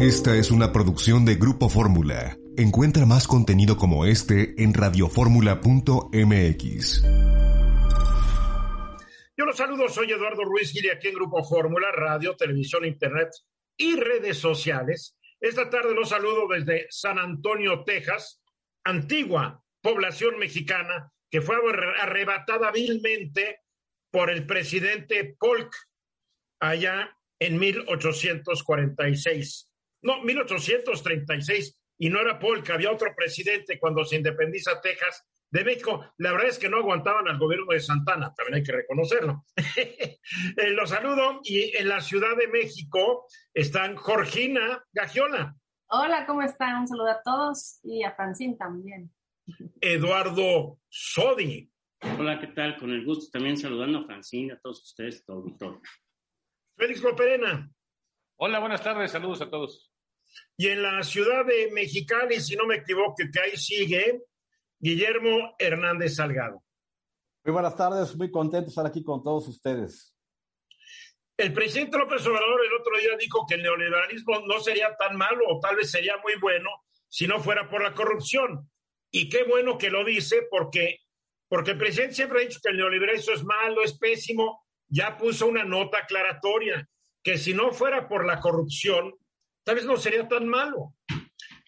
Esta es una producción de Grupo Fórmula. Encuentra más contenido como este en radioformula.mx. Yo los saludo, soy Eduardo Ruiz Gili aquí en Grupo Fórmula, radio, televisión, internet y redes sociales. Esta tarde los saludo desde San Antonio, Texas, antigua población mexicana que fue arrebatada vilmente por el presidente Polk allá en 1846 no, 1836, y no era Polk, había otro presidente cuando se independiza Texas de México. La verdad es que no aguantaban al gobierno de Santana, también hay que reconocerlo. Eh, los saludo y en la Ciudad de México están Jorgina Gagiola. Hola, ¿cómo están? Un saludo a todos y a Francine también. Eduardo Sodi. Hola, ¿qué tal? Con el gusto también saludando a Francine, a todos ustedes, todo, todo. Félix Loperena. Hola, buenas tardes, saludos a todos. Y en la ciudad de Mexicali, si no me equivoco, que ahí sigue Guillermo Hernández Salgado. Muy buenas tardes, muy contento de estar aquí con todos ustedes. El presidente López Obrador el otro día dijo que el neoliberalismo no sería tan malo o tal vez sería muy bueno si no fuera por la corrupción. Y qué bueno que lo dice porque, porque el presidente siempre ha dicho que el neoliberalismo es malo, es pésimo. Ya puso una nota aclaratoria que si no fuera por la corrupción, tal vez no sería tan malo.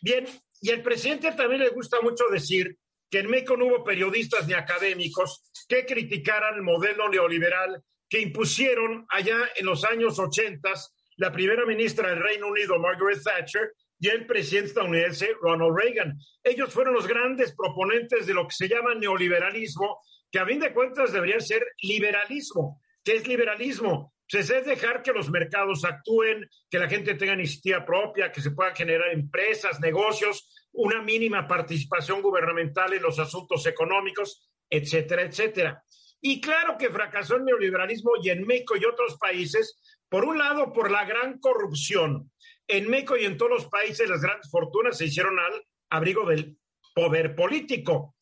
Bien, y al presidente también le gusta mucho decir que en México no hubo periodistas ni académicos que criticaran el modelo neoliberal que impusieron allá en los años 80 la primera ministra del Reino Unido, Margaret Thatcher, y el presidente estadounidense, Ronald Reagan. Ellos fueron los grandes proponentes de lo que se llama neoliberalismo, que a fin de cuentas debería ser liberalismo. ¿Qué es liberalismo? Pues es dejar que los mercados actúen, que la gente tenga iniciativa propia, que se puedan generar empresas, negocios, una mínima participación gubernamental en los asuntos económicos, etcétera, etcétera. Y claro que fracasó el neoliberalismo y en México y otros países, por un lado, por la gran corrupción. En México y en todos los países las grandes fortunas se hicieron al abrigo del poder político.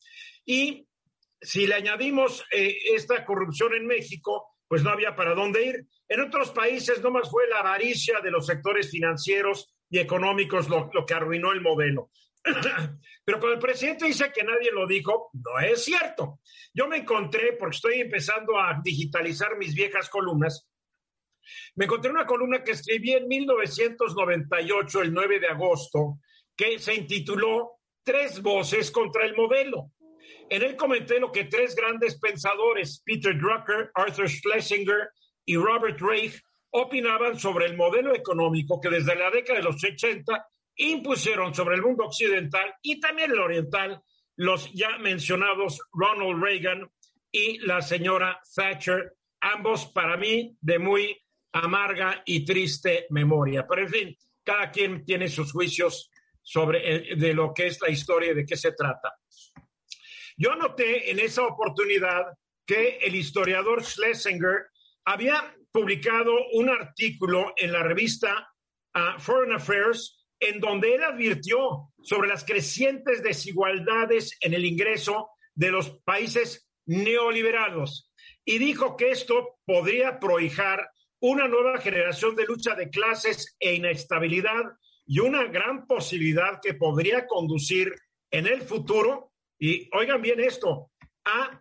Y si le añadimos eh, esta corrupción en México, pues no había para dónde ir. En otros países no más fue la avaricia de los sectores financieros y económicos lo, que arruinó el modelo. Pero cuando el presidente dice que nadie lo dijo, no es cierto. Yo me encontré, porque estoy empezando a digitalizar mis viejas columnas, me encontré una columna que escribí en 1998, el 9 de agosto, que se intituló Tres voces contra el modelo. En él comenté lo que tres grandes pensadores, Peter Drucker, Arthur Schlesinger y Robert Reich opinaban sobre el modelo económico que desde la década de los 80 impusieron sobre el mundo occidental y también el oriental los ya mencionados Ronald Reagan y la señora Thatcher, ambos para mí de muy amarga y triste memoria. Pero en fin, cada quien tiene sus juicios sobre de lo que es la historia y de qué se trata. Yo noté en esa oportunidad que el historiador Schlesinger había publicado un artículo en la revista ah, Foreign Affairs en donde él advirtió sobre las crecientes desigualdades en el ingreso de los países neoliberales. Y dijo que esto podría prohijar una nueva generación de lucha de clases e inestabilidad y una gran posibilidad que podría conducir en el futuro, y oigan bien esto, a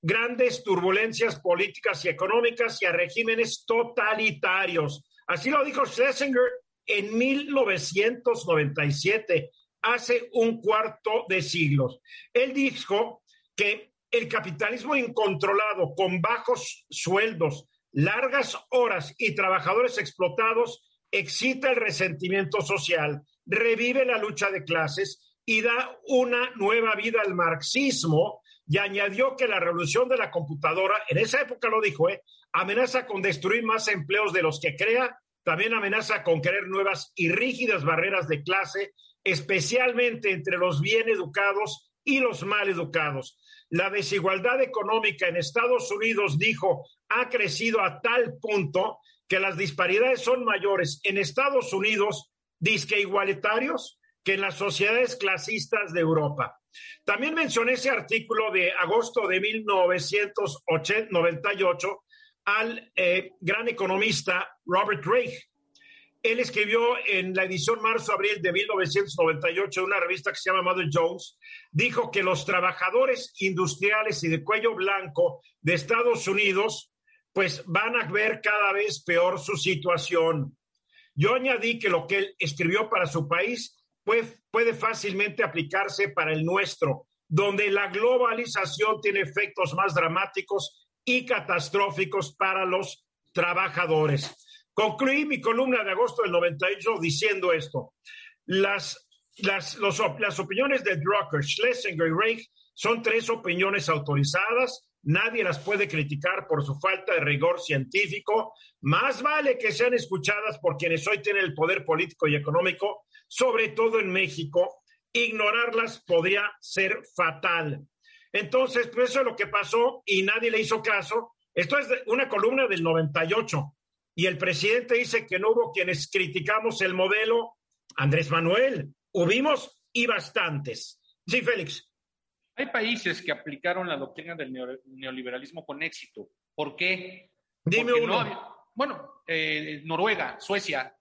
grandes turbulencias políticas y económicas y a regímenes totalitarios. Así lo dijo Schlesinger en 1997, hace un cuarto de siglos. Él dijo que el capitalismo incontrolado, con bajos sueldos, largas horas y trabajadores explotados, excita el resentimiento social, revive la lucha de clases y da una nueva vida al marxismo y añadió que la revolución de la computadora, en esa época lo dijo, ¿eh? amenaza con destruir más empleos de los que crea, también amenaza con crear nuevas y rígidas barreras de clase, especialmente entre los bien educados y los mal educados. La desigualdad económica en Estados Unidos, dijo, ha crecido a tal punto que las disparidades son mayores en Estados Unidos, disque igualitarios, que en las sociedades clasistas de Europa. También mencioné ese artículo de agosto de 1998 al eh, gran economista Robert Reich. Él escribió en la edición marzo-abril de 1998 de una revista que se llama Mother Jones, dijo que los trabajadores industriales y de cuello blanco de Estados Unidos pues van a ver cada vez peor su situación. Yo añadí que lo que él escribió para su país puede, fácilmente aplicarse para el nuestro, donde la globalización tiene efectos más dramáticos y catastróficos para los trabajadores. Concluí mi columna de agosto del 98 diciendo esto. Las, las, los, las opiniones de Drucker, Schlesinger y Reich son tres opiniones autorizadas. Nadie las puede criticar por su falta de rigor científico. Más vale que sean escuchadas por quienes hoy tienen el poder político y económico, sobre todo en México. Ignorarlas podría ser fatal. Entonces, pues eso es lo que pasó y nadie le hizo caso. Esto es una columna del 98 y el presidente dice que no hubo quienes criticamos el modelo. Andrés Manuel, hubimos y bastantes. Sí, Félix. Hay países que aplicaron la doctrina del neoliberalismo con éxito. ¿Por qué? Dime Porque uno. no había- bueno, eh, Noruega, Suecia,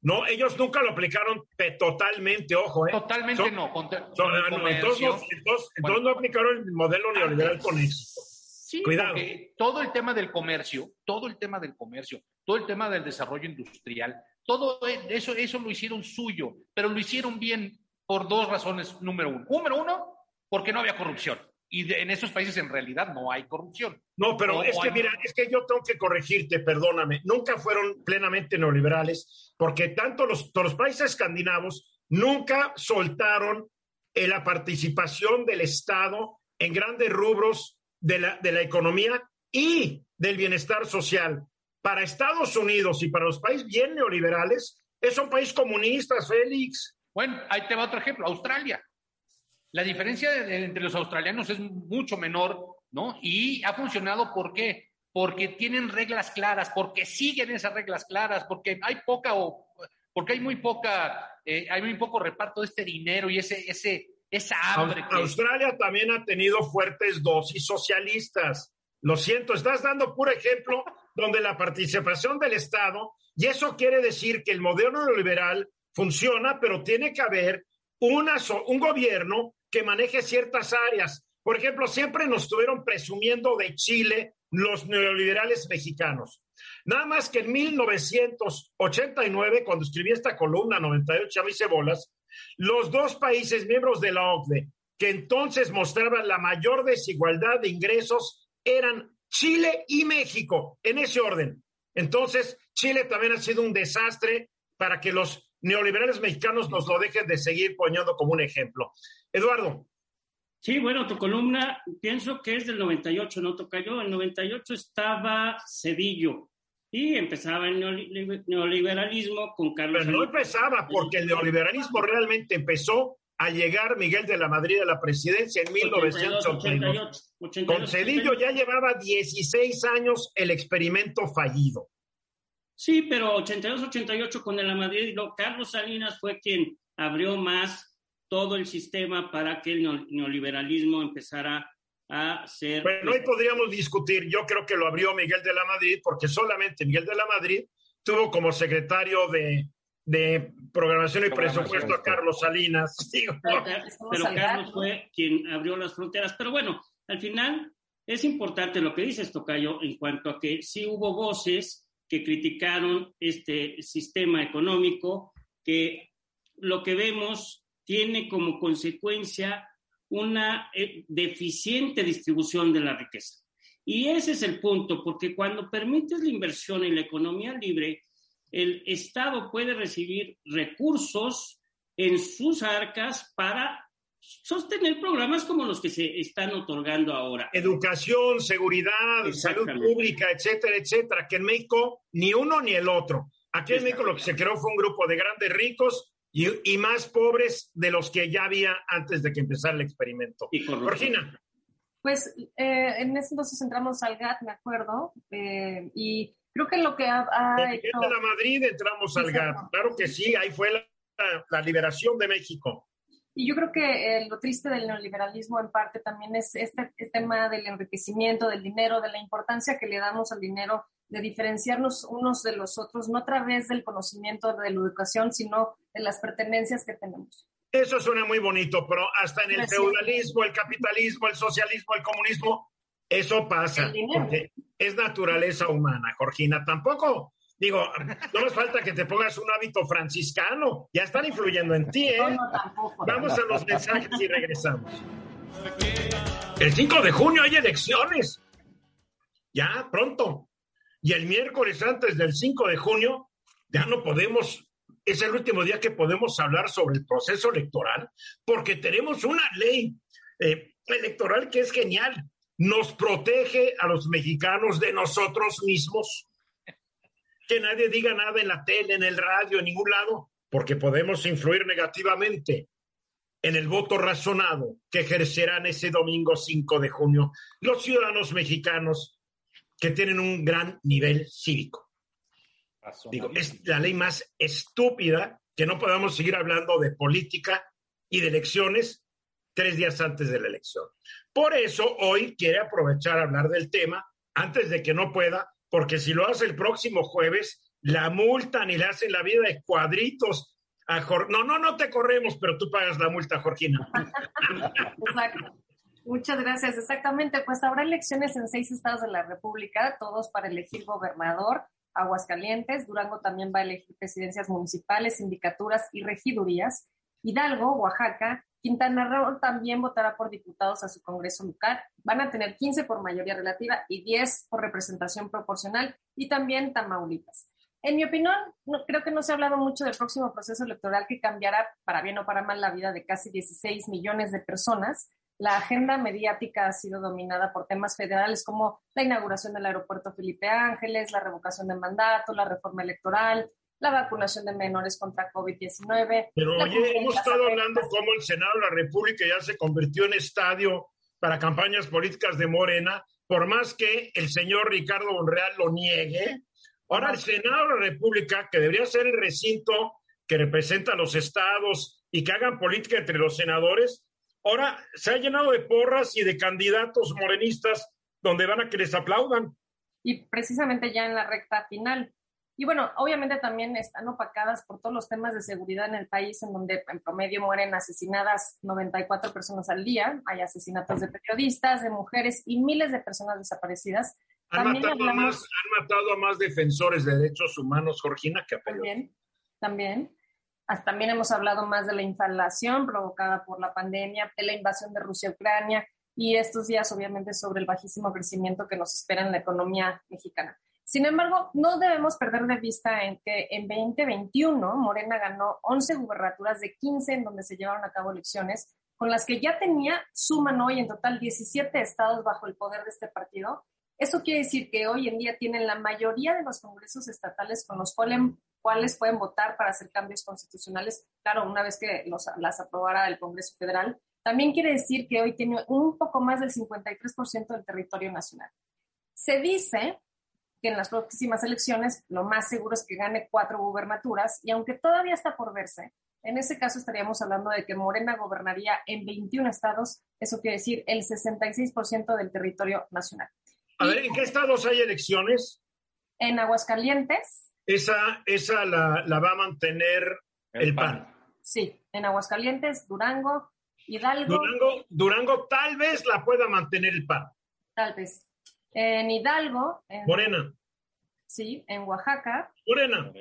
No, ellos nunca lo aplicaron totalmente, ojo, ¿eh? totalmente Son- no. con- Son- con ah, no, entonces, no- entonces- aplicaron el modelo neoliberal con éxito. Sí, Cuidado. todo el tema del comercio, todo el tema del comercio, todo el tema del desarrollo industrial, todo eso, eso lo hicieron suyo, pero lo hicieron bien por dos razones. Número uno, número uno, porque no había corrupción. Y de- en esos países en realidad no hay corrupción. No, pero es que hay- mira, es que yo tengo que corregirte, perdóname. Nunca fueron plenamente neoliberales, porque tanto los, los países escandinavos nunca soltaron eh, la participación del Estado en grandes rubros de la, de la economía y del bienestar social. Para Estados Unidos y para los países bien neoliberales, es un país comunista, Félix. Bueno, ahí te va otro ejemplo, Australia. La diferencia entre los australianos es mucho menor, ¿no? Y ha funcionado, ¿por qué? Porque tienen reglas claras, porque siguen esas reglas claras, porque hay poca o porque hay muy poca, eh, hay muy poco reparto de este dinero y ese, ese, esa hambre que Australia también ha tenido fuertes dosis socialistas. Lo siento, estás dando puro ejemplo donde la participación del Estado, y eso quiere decir que el modelo neoliberal funciona, pero tiene que haber una so- un gobierno que maneje ciertas áreas. Por ejemplo, siempre nos estuvieron presumiendo de Chile los neoliberales mexicanos. Nada más que en 1989, cuando escribí esta columna, 98, ya me hice bolas, los dos países miembros de la OCDE que entonces mostraban la mayor desigualdad de ingresos eran Chile y México, en ese orden. Entonces, Chile también ha sido un desastre para que los neoliberales mexicanos nos lo dejen de seguir poniendo como un ejemplo. Eduardo, Sí, bueno, tu columna pienso que es del 98, no Tocayo. En 98 estaba Cedillo y empezaba el neoli- neoliberalismo con Carlos pero no empezaba porque el neoliberalismo realmente empezó a llegar Miguel de la Madrid a la presidencia en 1982. 88, Con Cedillo ya llevaba 16 años el experimento fallido. Sí, pero 82-88 con el Madrid, no, Carlos Salinas fue quien abrió más todo el sistema para que el neo- neoliberalismo empezara a ser... Bueno, hoy podríamos discutir, yo creo que lo abrió Miguel de la Madrid, porque solamente Miguel de la Madrid tuvo como secretario de, de programación y Programación, presupuesto a Carlos Salinas. Digo, pero, pero Carlos fue quien abrió las fronteras. Pero bueno, al final es importante lo que dices, Tocayo, en cuanto a que sí hubo voces que criticaron este sistema económico, que lo que vemos tiene como consecuencia una eh, deficiente distribución de la riqueza. Y ese es el punto, porque cuando permites la inversión en la economía libre, el Estado puede recibir recursos en sus arcas para sostener programas como los que se están otorgando ahora. educación, seguridad, salud pública, etcétera, etcétera, que en México ni uno ni el otro. Aquí en México lo que se creó fue un grupo de grandes ricos y, y más pobres de los que ya había antes de que empezara el experimento. Y. Georgina, Pues eh, en ese entonces entramos al GATT, me acuerdo, eh, y creo que lo que ha, ha hecho... de la Madrid entramos al. GATT. Claro que sí, ahí fue la, la- la liberación de México. Y yo creo que eh, lo triste del neoliberalismo en parte también es este, este tema del enriquecimiento del dinero, de la importancia que le damos al dinero de diferenciarnos unos de los otros, no a través del conocimiento de la educación, sino de las pertenencias que tenemos. Eso suena muy bonito, pero hasta en el feudalismo, el capitalismo, el socialismo, el comunismo, eso pasa, porque es naturaleza humana, Jorgina. Tampoco, digo, no nos falta que te pongas un hábito franciscano, ya están influyendo en ti, ¿eh? Vamos a los mensajes y regresamos. El 5 de junio hay elecciones. Ya, pronto. Y el miércoles antes del 5 de junio, ya no podemos, es el último día que podemos hablar sobre el proceso electoral, porque tenemos una ley eh, electoral que es genial. Nos protege a los mexicanos de nosotros mismos. Que nadie diga nada en la tele, en el radio, en ningún lado, porque podemos influir negativamente en el voto razonado que ejercerán ese domingo 5 de junio los ciudadanos mexicanos que tienen un gran nivel cívico. Digo, es la ley más estúpida que no podamos seguir hablando de política y de elecciones tres días antes de la elección. Por eso hoy quiere aprovechar a hablar del tema antes de que no pueda, porque si lo hace el próximo jueves, la multan y le hacen la vida de cuadritos. A no, no, no te corremos, pero tú pagas la multa, Jorgina. Exacto. Muchas gracias. Exactamente, pues habrá elecciones en seis estados de la República, todos para elegir gobernador. Aguascalientes, Durango también va a elegir presidencias municipales, sindicaturas y regidurías. Hidalgo, Oaxaca, Quintana Roo también votará por diputados a su Congreso local. Van a tener 15 por mayoría relativa y 10 por representación proporcional y también Tamaulipas. En mi opinión, no, creo que no se ha hablado mucho del próximo proceso electoral que cambiará para bien o para mal la vida de casi 16 millones de personas la agenda mediática ha sido dominada por temas federales como la inauguración del aeropuerto Felipe Ángeles, la revocación de mandato, la reforma electoral, la vacunación de menores contra COVID-19. Pero oye, hemos estado hablando cómo el Senado de la República ya se convirtió en estadio para campañas políticas de Morena, por más que el señor Ricardo Monreal lo niegue. Ahora el Senado de la República, que debería ser el recinto que representa a los estados y que hagan política entre los senadores, Ahora se ha llenado de porras y de candidatos morenistas donde van a que les aplaudan. Y precisamente ya en la recta final. Y bueno, obviamente también están opacadas por todos los temas de seguridad en el país, en donde en promedio mueren asesinadas 94 personas al día. Hay asesinatos de periodistas, de mujeres y miles de personas desaparecidas. Han, matado, a más, han matado a más defensores de derechos humanos, Georgina, que a También, también. También hemos hablado más de la inflación provocada por la pandemia, de la invasión de Rusia a Ucrania y estos días obviamente sobre el bajísimo crecimiento que nos espera en la economía mexicana. Sin embargo, no debemos perder de vista en que en 2021 Morena ganó 11 gubernaturas de 15 en donde se llevaron a cabo elecciones, con las que ya tenía, suman hoy en total 17 estados bajo el poder de este partido. Eso quiere decir que hoy en día tienen la mayoría de los congresos estatales con los cuales cuáles pueden votar para hacer cambios constitucionales, claro, una vez que los, las aprobara el Congreso Federal. También quiere decir que hoy tiene un poco más del 53% del territorio nacional. Se dice que en las próximas elecciones lo más seguro es que gane cuatro gubernaturas y aunque todavía está por verse, en ese caso estaríamos hablando de que Morena gobernaría en 21 estados, eso quiere decir el 66% del territorio nacional. A ver, ¿en qué estados hay elecciones? En Aguascalientes, esa, esa la, va a mantener el, PAN. Sí, en Aguascalientes, Durango, Hidalgo. Durango, Durango tal vez la pueda mantener el PAN. Tal vez. En Hidalgo. Morena. Sí, en Oaxaca. Morena.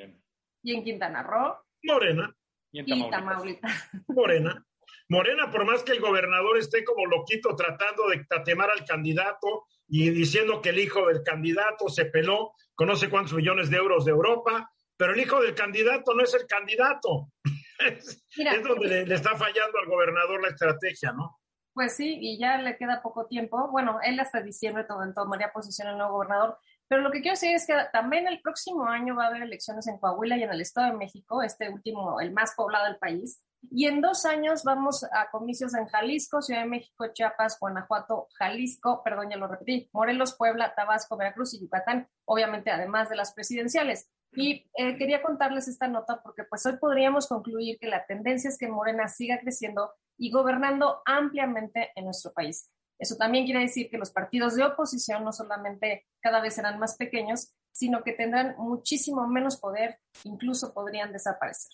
Y en Quintana Roo. Morena. Y en Tamaulipas. Morena. Morena, por más que el gobernador esté como loquito tratando de tatemar al candidato y diciendo que el hijo del candidato se peló con no sé cuántos millones de euros de Europa, pero el hijo del candidato no es el candidato. es, donde le, está fallando al gobernador la estrategia, ¿no? Pues sí, y ya le queda poco tiempo. Bueno, él hasta diciembre tomaría posición el nuevo gobernador. Pero lo que quiero decir es que también el próximo año va a haber elecciones en Coahuila y en el Estado de México, este último, el más poblado del país. Y en dos años vamos a comicios en Jalisco, Ciudad de México, Chiapas, Guanajuato, Jalisco, perdón, ya lo repetí, Morelos, Puebla, Tabasco, Veracruz y Yucatán, obviamente además de las presidenciales. Y eh, quería contarles esta nota porque pues hoy podríamos concluir que la tendencia es que Morena siga creciendo y gobernando ampliamente en nuestro país. Eso también quiere decir que los partidos de oposición no solamente cada vez serán más pequeños, sino que tendrán muchísimo menos poder, incluso podrían desaparecer.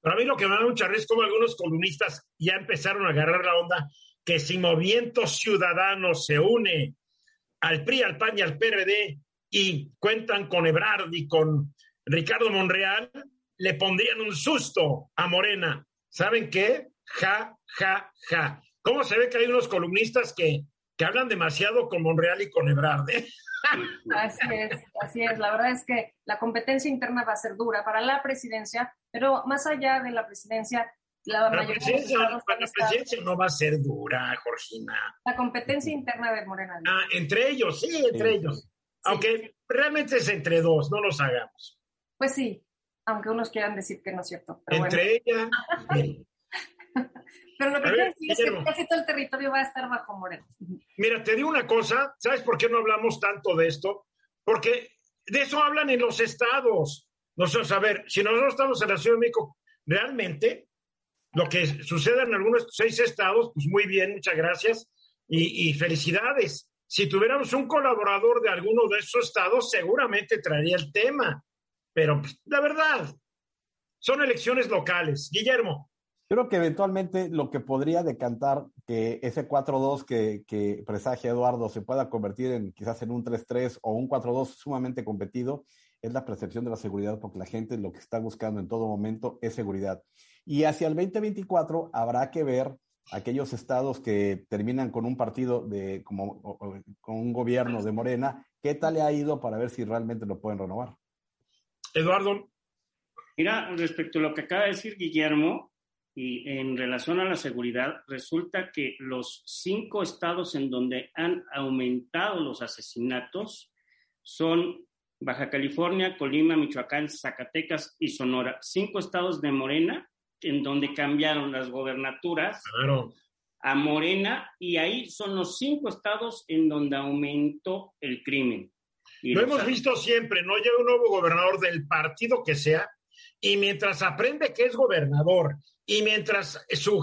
Para mí lo que me da mucha risa como algunos columnistas ya empezaron a agarrar la onda que si Movimiento Ciudadano se une al PRI, al PAN y al PRD y cuentan con Ebrard y con Ricardo Monreal, le pondrían un susto a Morena. ¿Saben qué? Ja, ja, ja. ¿Cómo se ve que hay unos columnistas que, que hablan demasiado con Monreal y con Ebrard? Eh? Así es, así es. La verdad es que la competencia interna va a ser dura para la presidencia, pero más allá de la presidencia, la, la presidencia, la presidencia no va a ser dura, Georgina. La competencia interna de Morena. Ah, entre ellos, sí, entre ellos. Aunque realmente es entre dos, no los hagamos. Pues sí, aunque unos quieran decir que no es cierto. entre ella. Pero lo que quiero decir es que casi todo el territorio va a estar bajo Morena. Mira, te digo una cosa, ¿sabes por qué no hablamos tanto de esto? Porque de eso hablan en los estados. Nosotros, a ver, si nosotros estamos en la Ciudad de México, realmente lo que sucede en algunos seis estados, pues muy bien, muchas gracias y, y felicidades. Si tuviéramos un colaborador de alguno de esos estados, seguramente traería el tema. Pero pues, la verdad, son elecciones locales. Guillermo. Creo que eventualmente lo que podría decantar que ese 4-2 que, que presagia Eduardo se pueda convertir en quizás en un 3-3 o un 4-2 sumamente competido es la percepción de la seguridad, porque la gente lo que está buscando en todo momento es seguridad. Y hacia el 2024 habrá que ver aquellos estados que terminan con un partido de como con un gobierno de Morena, qué tal le ha ido para ver si realmente lo pueden renovar. Eduardo. Mira, respecto a lo que acaba de decir Guillermo, y en relación a la seguridad, resulta que los cinco estados en donde han aumentado los asesinatos son Baja California, Colima, Michoacán, Zacatecas y Sonora. Cinco estados de Morena en donde cambiaron las gobernaturas a Morena y ahí son los cinco estados en donde aumentó el crimen. Lo hemos visto siempre, no llega un nuevo gobernador del partido que sea y mientras aprende que es gobernador y mientras su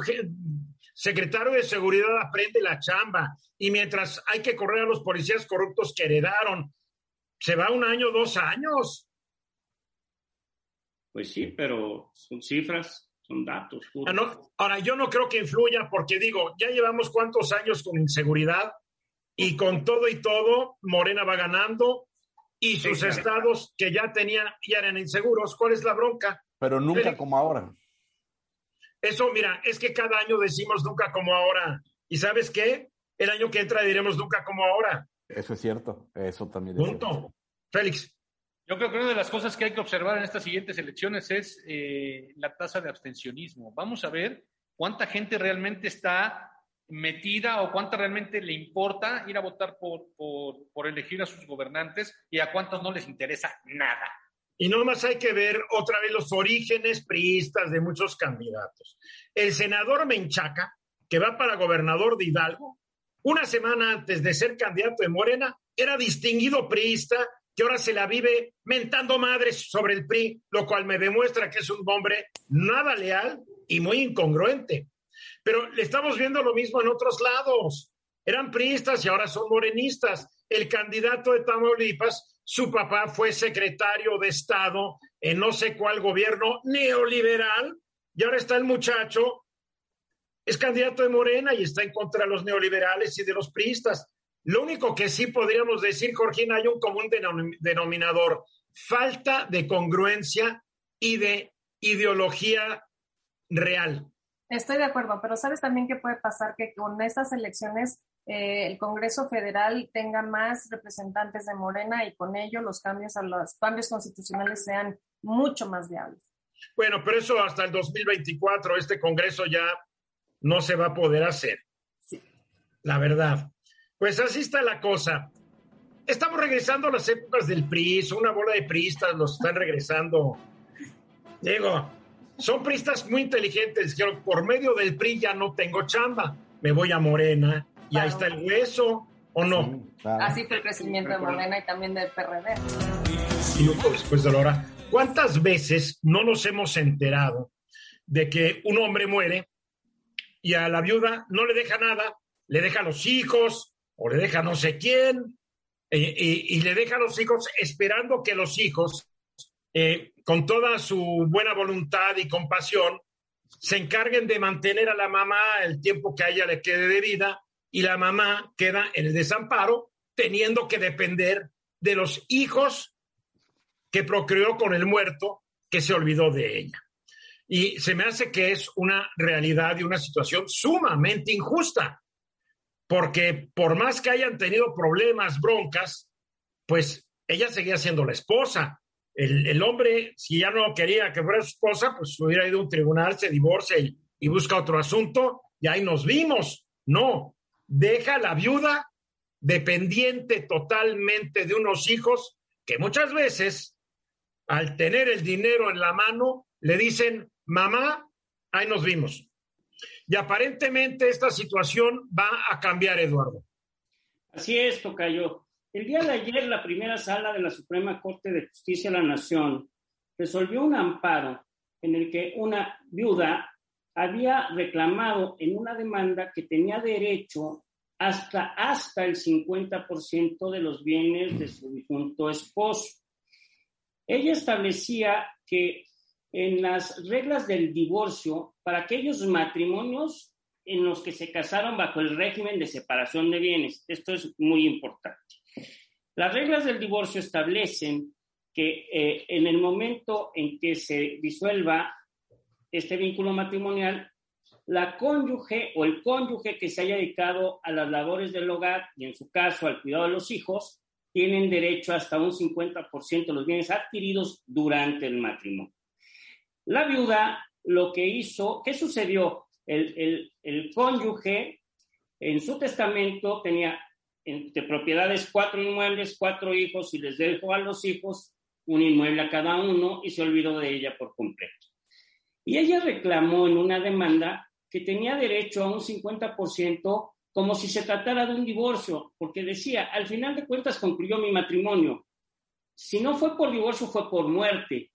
secretario de seguridad aprende la chamba y mientras hay que correr a los policías corruptos que heredaron, se va un año, dos años. Pues sí, pero son cifras, son datos. Ah, ahora, yo no creo que influya porque digo, ya llevamos cuántos años con inseguridad y con todo y todo, Morena va ganando y sus estados que ya tenían, ya eran inseguros. ¿Cuál es la bronca? Pero nunca como ahora. Eso, mira, es que cada año decimos nunca como ahora. ¿Y sabes qué? El año que entra diremos nunca como ahora. Eso es cierto, eso también es Punto. Félix. Yo creo que una de las cosas que hay que observar en estas siguientes elecciones es eh, la tasa de abstencionismo. Vamos a ver cuánta gente realmente está metida o cuánta realmente le importa ir a votar por, por, elegir a sus gobernantes y a cuántos no les interesa nada. Y no más hay que ver otra vez los orígenes priistas de muchos candidatos. El senador Menchaca, que va para gobernador de Hidalgo, una semana antes de ser candidato de Morena, era distinguido priista que ahora se la vive mentando madres sobre el PRI, lo cual me demuestra que es un hombre nada leal y muy incongruente. Pero le estamos viendo lo mismo en otros lados. Eran priistas y ahora son morenistas. El candidato de Tamaulipas su papá fue secretario de Estado en no sé cuál gobierno neoliberal y ahora está el muchacho, es candidato de Morena y está en contra de los neoliberales y de los priistas. Lo único que sí podríamos decir, Jorgina, hay un común denominador, falta de congruencia y de ideología real. Estoy de acuerdo, pero sabes también que puede pasar que con estas elecciones eh, el Congreso Federal tenga más representantes de Morena y con ello los cambios a los cambios constitucionales sean mucho más viables. Bueno, pero eso hasta el 2024, este Congreso ya no se va a poder hacer. Sí. La verdad. Pues así está la cosa. Estamos regresando a las épocas del PRI, una bola de priistas los están regresando. Digo, son priistas muy inteligentes, que por medio del PRI ya no tengo chamba, me voy a Morena, y ahí está el hueso, ¿o no? Así fue el crecimiento de Morena y también del PRD. Y después de la hora, ¿cuántas veces no nos hemos enterado de que un hombre muere y a la viuda no le deja nada, le deja a los hijos o le deja no sé quién? eh, y, le deja a los hijos esperando que los hijos, eh, con toda su buena voluntad y compasión, se encarguen de mantener a la mamá el tiempo que a ella le quede de vida y la mamá queda en el desamparo teniendo que depender de los hijos que procreó con el muerto que se olvidó de ella. Y se me hace que es una realidad y una situación sumamente injusta, porque por más que hayan tenido problemas, broncas, pues ella seguía siendo la esposa. El, hombre, si ya no quería que fuera su esposa, pues hubiera ido a un tribunal, se divorcia y, y busca otro asunto, y ahí nos vimos. No, deja a la viuda dependiente totalmente de unos hijos que muchas veces, al tener el dinero en la mano, le dicen, mamá, ahí nos vimos. Y aparentemente esta situación va a cambiar, Eduardo. Así es, Tocayo. El día de ayer, la primera sala de la Suprema Corte de Justicia de la Nación resolvió un amparo en el que una viuda había reclamado en una demanda que tenía derecho hasta, hasta el 50% de los bienes de su difunto esposo. Ella establecía que en las reglas del divorcio, para aquellos matrimonios en los que se casaron bajo el régimen de separación de bienes, esto es muy importante. Las reglas del divorcio establecen que eh, en el momento en que se disuelva este vínculo matrimonial, la cónyuge o el cónyuge que se haya dedicado a las labores del hogar y en su caso al cuidado de los hijos, tienen derecho hasta un 50% de los bienes adquiridos durante el matrimonio. La viuda lo que hizo, ¿qué sucedió? El, cónyuge en su testamento tenía entre propiedades cuatro inmuebles, cuatro hijos y les dejó a los hijos un inmueble a cada uno y se olvidó de ella por completo. Y ella reclamó en una demanda que tenía derecho a un 50% como si se tratara de un divorcio, porque decía, al final de cuentas concluyó mi matrimonio. Si no fue por divorcio, fue por muerte.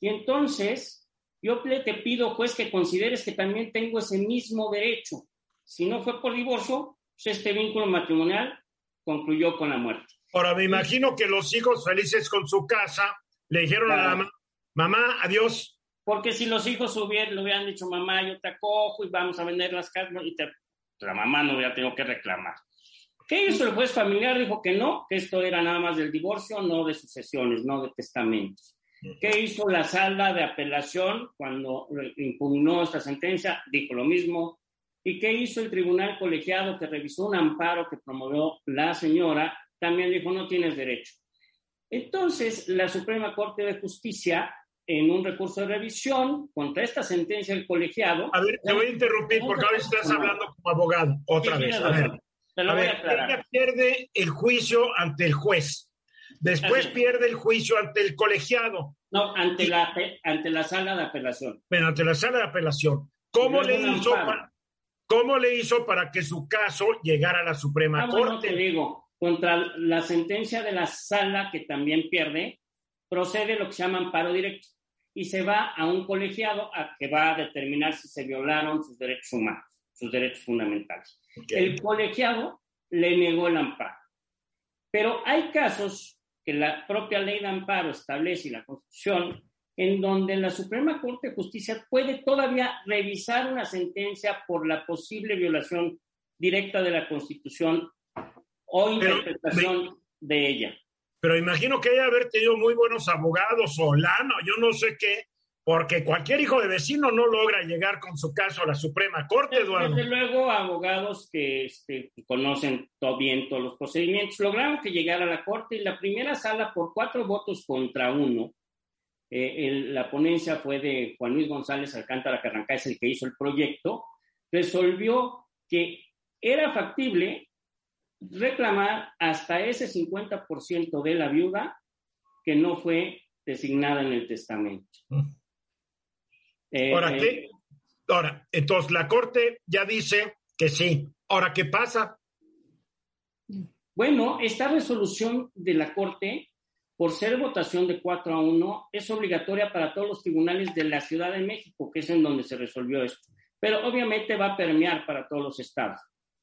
Y entonces, yo te pido, pues, que consideres que también tengo ese mismo derecho. Si no fue por divorcio, pues este vínculo matrimonial concluyó con la muerte. Ahora, me imagino que los hijos felices con su casa le dijeron a la mamá, mamá, adiós, porque si los hijos hubieran, le hubieran dicho, mamá, yo te acojo y vamos a vender las casas, y la mamá no hubiera tenido que reclamar. ¿Qué hizo el juez familiar? Dijo que no, que esto era nada más del divorcio, no de sucesiones, no de testamentos. ¿Qué hizo la sala de apelación cuando impugnó esta sentencia? Dijo lo mismo. ¿Y qué hizo el tribunal colegiado que revisó un amparo que promovió la señora? También dijo, no tienes derecho. Entonces, la Suprema Corte de Justicia en un recurso de revisión contra esta sentencia del colegiado. A ver, te voy a interrumpir porque ahora estás hablando como abogado, otra vez. A ver, a ver ella pierde el juicio ante el juez. Después pierde el juicio ante el colegiado. No, ante, la, ante la sala de apelación. Pero ante la sala de apelación. ¿Cómo le, hizo para, ¿Cómo le hizo para que su caso llegara a la Suprema ah, Corte? te digo, contra la sentencia de la sala que también pierde, procede lo que se llama amparo directo y se va a un colegiado a que va a determinar si se violaron sus derechos humanos, sus derechos fundamentales. El colegiado le negó el amparo. Pero hay casos que la propia ley de amparo establece y la Constitución en donde la Suprema Corte de Justicia puede todavía revisar una sentencia por la posible violación directa de la Constitución o interpretación de ella pero imagino que ella haber tenido muy buenos abogados o lana, yo no sé qué, porque cualquier hijo de vecino no logra llegar con su caso a la Suprema Corte, Eduardo. Desde luego, abogados que, este, conocen todo bien todos los procedimientos lograron que llegara a la Corte y la primera sala por cuatro votos contra uno. Eh, la ponencia fue de Juan Luis González Alcántara Carranca, es el que hizo el proyecto, resolvió que era factible reclamar hasta ese 50% de la viuda que no fue designada en el testamento. Mm. Eh, ahora, ¿qué? Ahora, entonces la Corte ya dice que sí. Ahora, ¿qué pasa? Bueno, esta resolución de la Corte, por ser votación de 4 a 1, es obligatoria para todos los tribunales de la Ciudad de México, que es en donde se resolvió esto. Pero obviamente va a permear para todos los estados.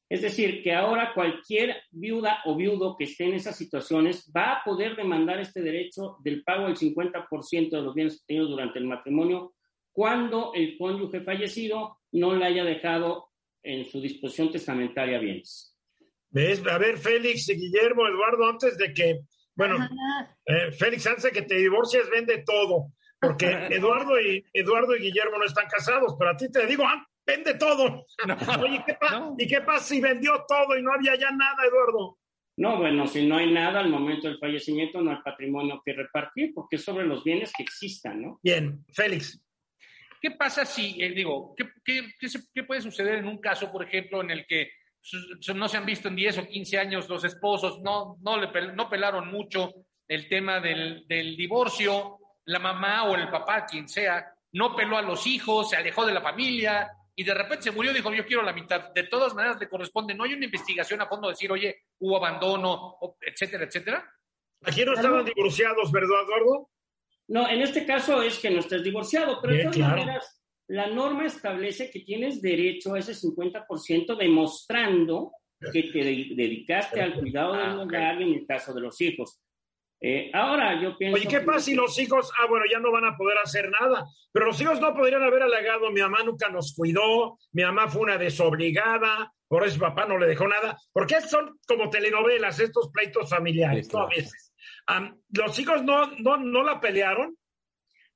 Es decir, que ahora cualquier viuda o viudo que esté en esas situaciones va a poder demandar este derecho del pago del 50% de los bienes obtenidos durante el matrimonio cuando el cónyuge fallecido no le haya dejado en su disposición testamentaria bienes. A ver, Félix Guillermo, Eduardo, antes de que, bueno, eh, Félix, antes de que te divorcies, vende todo, porque Eduardo y, Eduardo y Guillermo no están casados, pero a ti te digo, ah, vende todo. Oye, ¿qué ¿y qué pasa si vendió todo y no había ya nada, Eduardo? No, bueno, si no hay nada al momento del fallecimiento, no hay patrimonio que repartir, porque es sobre los bienes que existan, ¿no? Bien, Félix. ¿Qué pasa si, eh, digo, ¿qué, qué, qué, puede suceder en un caso, por ejemplo, en el que no se han visto en 10 o 15 años los esposos, no, no, le, no pelaron mucho el tema del, del divorcio, la mamá o el papá, quien sea, no peló a los hijos, se alejó de la familia, y de repente se murió, dijo, yo quiero la mitad. De todas maneras le corresponde, no hay una investigación a fondo decir, oye, hubo abandono, etcétera, etcétera. Aquí no estaban divorciados, ¿verdad, Eduardo? No, en este caso es que no estés divorciado, pero de todas maneras, la norma establece que tienes derecho a ese 50% demostrando que te dedicaste al cuidado del ah, hogar en el caso de los hijos. Eh, ahora yo pienso. Oye, ¿qué pasa si los hijos, ah, bueno, ya no van a poder hacer nada? Pero los hijos no podrían haber alegado, mi mamá nunca nos cuidó, mi mamá fue una desobligada, por eso papá no le dejó nada. Porque son como telenovelas, estos pleitos familiares, A veces. ¿Los hijos no, no, no la pelearon?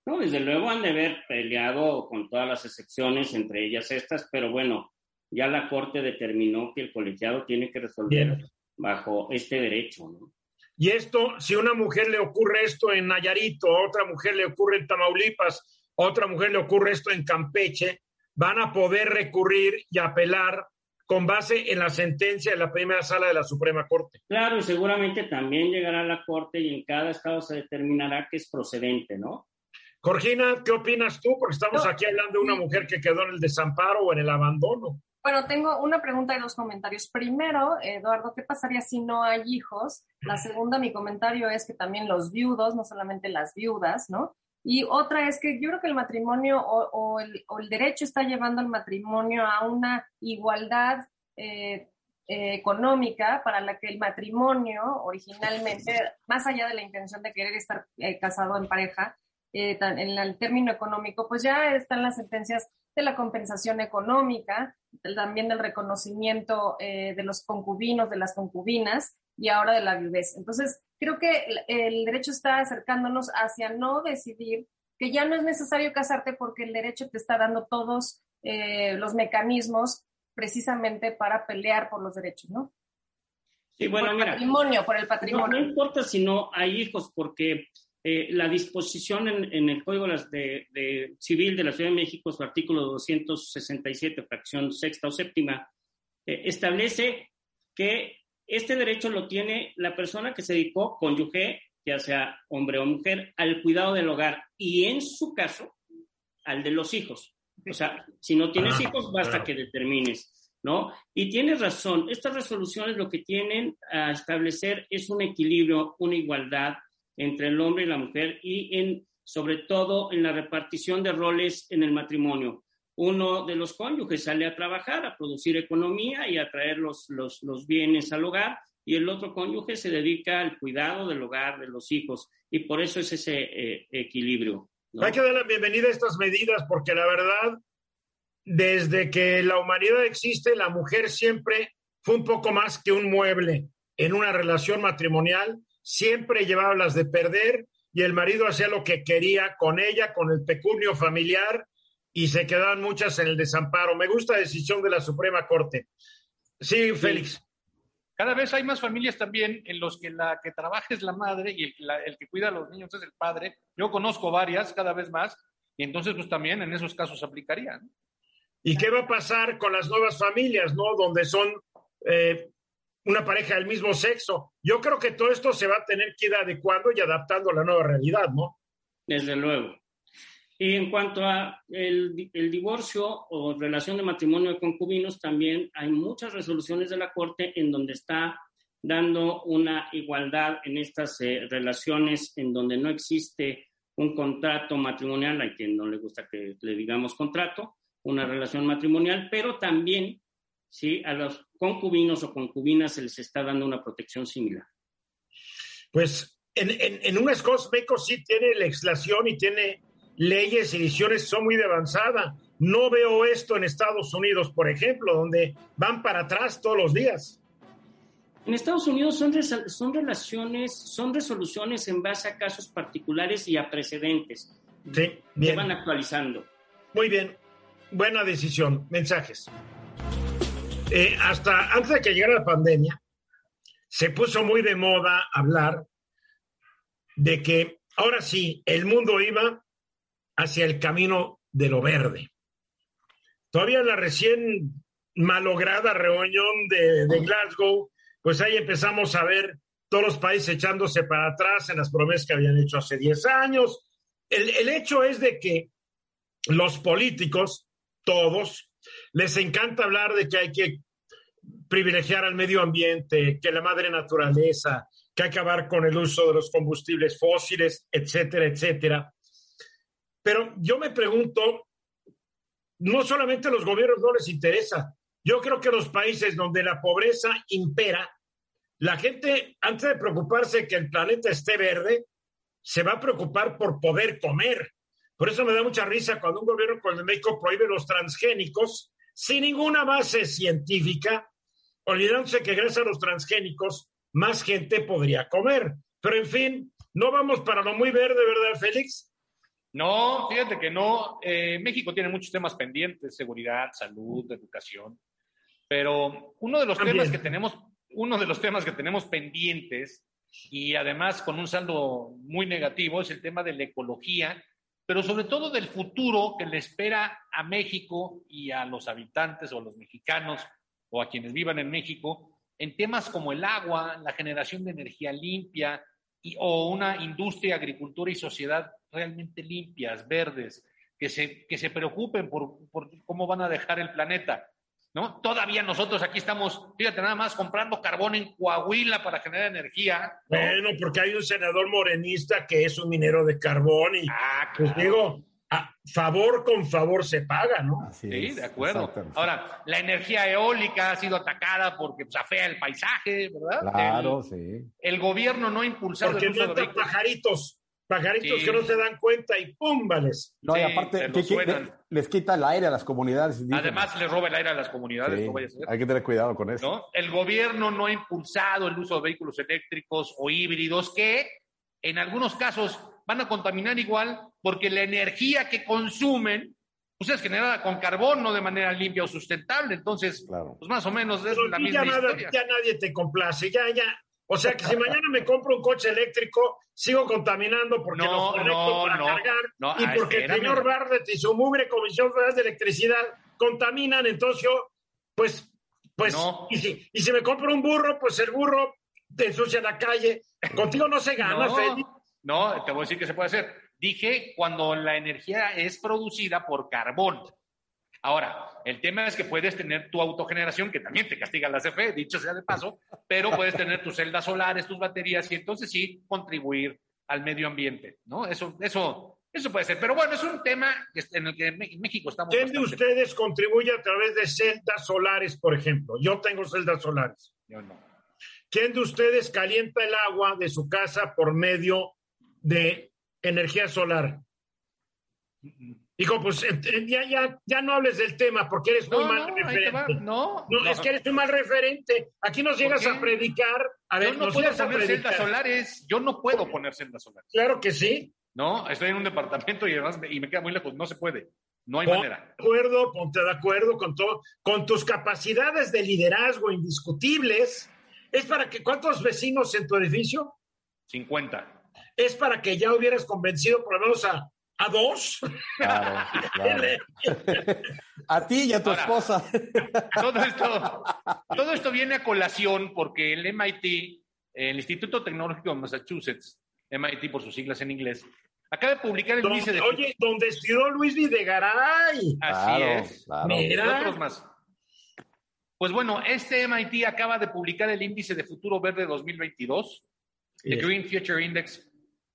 No, desde luego han de haber peleado con todas las excepciones, entre ellas estas, pero bueno, ya la Corte determinó que el colegiado tiene que resolver bajo este derecho, ¿no? Y esto, si una mujer le ocurre esto en Nayarito, a otra mujer le ocurre en Tamaulipas, a otra mujer le ocurre esto en Campeche, van a poder recurrir y apelar con base en la sentencia de la primera sala de la Suprema Corte. Claro, y seguramente también llegará a la Corte y en cada estado se determinará que es procedente, ¿no? Corgina, ¿qué opinas tú? Porque estamos aquí hablando de una mujer que quedó en el desamparo o en el abandono. Bueno, tengo una pregunta y dos comentarios. Primero, Eduardo, ¿qué pasaría si no hay hijos? La segunda, mi comentario es que también los viudos, no solamente las viudas, ¿no? Y otra es que yo creo que el matrimonio o, el, derecho está llevando al matrimonio a una igualdad eh, eh, económica para la que el matrimonio originalmente, más allá de la intención de querer estar eh, casado en pareja, en el término económico, pues ya están las sentencias de la compensación económica, también del reconocimiento eh, de los concubinos, de las concubinas y ahora de la viudez. Entonces, creo que el, derecho está acercándonos hacia no decidir que ya no es necesario casarte porque el derecho te está dando todos eh, los mecanismos precisamente para pelear por los derechos, ¿no? Sí, bueno, por el patrimonio, por el patrimonio. no importa si no hay hijos, porque eh, la disposición en, el Código de, Civil de la Ciudad de México, su artículo 267, fracción sexta o séptima, eh, establece que este derecho lo tiene la persona que se dedicó, cónyuge, ya sea hombre o mujer, al cuidado del hogar y en su caso, al de los hijos. O sea, si no tienes hijos, basta que determines, ¿no? Y tienes razón, estas resoluciones lo que tienen a establecer es un equilibrio, una igualdad, entre el hombre y la mujer y en, sobre todo en la repartición de roles en el matrimonio. Uno de los cónyuges sale a trabajar, a producir economía y a traer los, los, los bienes al hogar y el otro cónyuge se dedica al cuidado del hogar, de los hijos y por eso es ese eh, equilibrio. Hay que dar la bienvenida a estas medidas porque la verdad, desde que la humanidad existe, la mujer siempre fue un poco más que un mueble en una relación matrimonial siempre llevaba las de perder y el marido hacía lo que quería con ella, con el pecunio familiar y se quedaban muchas en el desamparo. Me gusta la decisión de la Suprema Corte. Sí, Félix. Cada vez hay más familias también en los que la que trabaja es la madre y el, que cuida a los niños es el padre. Yo conozco varias, cada vez más, y entonces pues también en esos casos aplicaría. ¿Y qué va a pasar con las nuevas familias, no? Donde son eh, una pareja del mismo sexo. Yo creo que todo esto se va a tener que ir adecuando y adaptando a la nueva realidad, ¿no? Desde luego. Y en cuanto a el, divorcio o relación de matrimonio de concubinos, también hay muchas resoluciones de la Corte en donde está dando una igualdad en estas eh, relaciones en donde no existe un contrato matrimonial, a quien no le gusta que le digamos contrato, una relación matrimonial, pero también si a los concubinos o concubinas se les está dando una protección similar. Pues en, en, en cosas México sí tiene legislación y tiene leyes y ediciones son muy de avanzada. No veo esto en Estados Unidos, por ejemplo, donde van para atrás todos los días. En Estados Unidos son, son relaciones, son resoluciones en base a casos particulares y a precedentes. Sí, bien. Que van actualizando. Muy bien. Buena decisión. Mensajes. Eh, hasta antes de que llegara la pandemia, se puso muy de moda hablar de que ahora sí, el mundo iba hacia el camino de lo verde. Todavía en la recién malograda reunión de, Glasgow, pues ahí empezamos a ver todos los países echándose para atrás en las promesas que habían hecho hace 10 años. El, el hecho es de que los políticos, todos, les encanta hablar de que hay que privilegiar al medio ambiente, que la madre naturaleza, que acabar con el uso de los combustibles fósiles, etcétera, etcétera. Pero yo me pregunto, no solamente a los gobiernos no les interesa, yo creo que los países donde la pobreza impera, la gente, antes de preocuparse que el planeta esté verde, se va a preocupar por poder comer. Por eso me da mucha risa cuando un gobierno como el de México prohíbe los transgénicos sin ninguna base científica, olvidándose que gracias a los transgénicos más gente podría comer. Pero en fin, no vamos para lo muy verde, ¿verdad, Félix? No, fíjate que no. Eh, México tiene muchos temas pendientes, seguridad, salud, educación. Pero uno de los También. temas que tenemos, uno de los temas que tenemos pendientes y además con un saldo muy negativo es el tema de la ecología, pero sobre todo del futuro que le espera a México y a los habitantes o a los mexicanos o a quienes vivan en México en temas como el agua, la generación de energía limpia y, o una industria, agricultura y sociedad realmente limpias, verdes, que se, que se preocupen por, por cómo van a dejar el planeta. ¿No? Todavía nosotros aquí estamos, fíjate, nada más comprando carbón en Coahuila para generar energía. ¿no? Bueno, porque hay un senador morenista que es un minero de carbón y, Ah, pues digo, a favor con favor se paga, ¿no? Así Sí, es, de acuerdo. Ahora, la energía eólica ha sido atacada porque pues, afea el paisaje, ¿verdad? Claro, El, sí. el gobierno no ha impulsado Porque el uso de mata pajaritos, pajaritos Sí. que no se dan cuenta y ¡pum! vales. No, y aparte, te lo ¿qué- qué- suenan. les quita el aire a las comunidades. indígenas. Además, le roba el aire a las comunidades, Sí, no vaya a ser. hay que tener cuidado con eso. ¿no? El gobierno no ha impulsado el uso de vehículos eléctricos o híbridos que en algunos casos van a contaminar igual porque la energía que consumen pues es generada con carbón, no de manera limpia o sustentable. Entonces, Claro. pues más o menos es Pero la misma ya, nada- historia. ya nadie te complace, ya, ya. O sea que si mañana me compro un coche eléctrico, sigo contaminando porque No, lo conecto no, para no. cargar No, y ah, porque el señor Bartlett y su mugre Comisión Federal de Electricidad contaminan, entonces yo, pues, pues, y, si, y si me compro un burro, pues el burro te ensucia la calle. Contigo no se gana, Félix. No, te voy a decir que se puede hacer. Dije cuando la energía es producida por carbón. Ahora, el tema es que puedes tener tu autogeneración, que también te castiga la CFE, dicho sea de paso, pero puedes tener tus celdas solares, tus baterías, y entonces sí contribuir al medio ambiente, ¿no? Eso, eso, eso puede ser. Pero bueno, es un tema en el que en México estamos. ¿Quién de bastante- ustedes contribuye a través de celdas solares, por ejemplo? Yo tengo celdas solares. Yo no. ¿Quién de ustedes calienta el agua de su casa por medio de energía solar? Hijo, pues eh, eh, ya, ya, ya no hables del tema porque eres muy No, mal no, referente. No, No, no. es que eres un mal referente. Aquí nos llegas a predicar. A ver, Yo no puedo poner celdas solares. Yo no puedo poner celdas solares. Claro que sí. No, estoy en un departamento y además me, y me queda muy lejos. No se puede. No hay Ponte manera. de acuerdo, ponte de acuerdo con todo, con tus capacidades de liderazgo indiscutibles. Es para que, ¿cuántos vecinos en tu edificio? 50. Es para que ya hubieras convencido por lo menos a, a dos. Claro, claro. A ti y a tu Ahora. esposa. Todo esto, todo esto viene a colación porque el MIT, el Instituto Tecnológico de Massachusetts, MIT por sus siglas en inglés, acaba de publicar el índice de... oye, donde estudió Luis Videgaray. Así Claro, es. claro. Mira. Y otros más. Pues bueno, este MIT acaba de publicar el índice de futuro verde 2022, el Bien. Green Future Index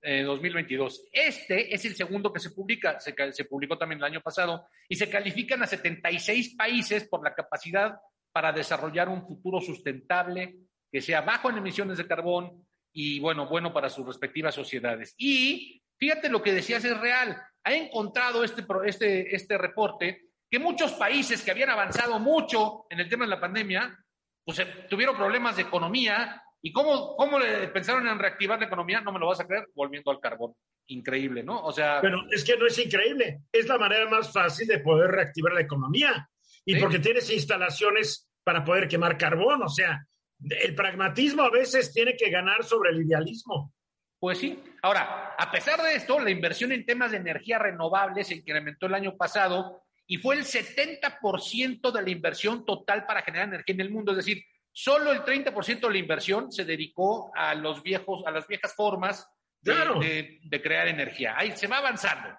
eh, 2022. Este es el segundo que se publica, se, publicó también el año pasado, y se califican a 76 países por la capacidad para desarrollar un futuro sustentable que sea bajo en emisiones de carbón y bueno, bueno para sus respectivas sociedades. Y fíjate lo que decías es real. Ha encontrado este, este, este reporte que muchos países que habían avanzado mucho en el tema de la pandemia, pues eh, tuvieron problemas de economía. ¿Y cómo, cómo le pensaron en reactivar la economía? No me lo vas a creer, volviendo al carbón. Increíble, ¿no? O sea. Pero es que no es increíble. Es la manera más fácil de poder reactivar la economía. Y porque tienes instalaciones para poder quemar carbón. O sea, el pragmatismo a veces tiene que ganar sobre el idealismo. Pues sí. Ahora, a pesar de esto, la inversión en temas de energía renovable se incrementó el año pasado y fue el 70% de la inversión total para generar energía en el mundo. Es decir, solo el 30% de la inversión se dedicó a los viejos, a las viejas formas de, crear energía. Ahí se va avanzando.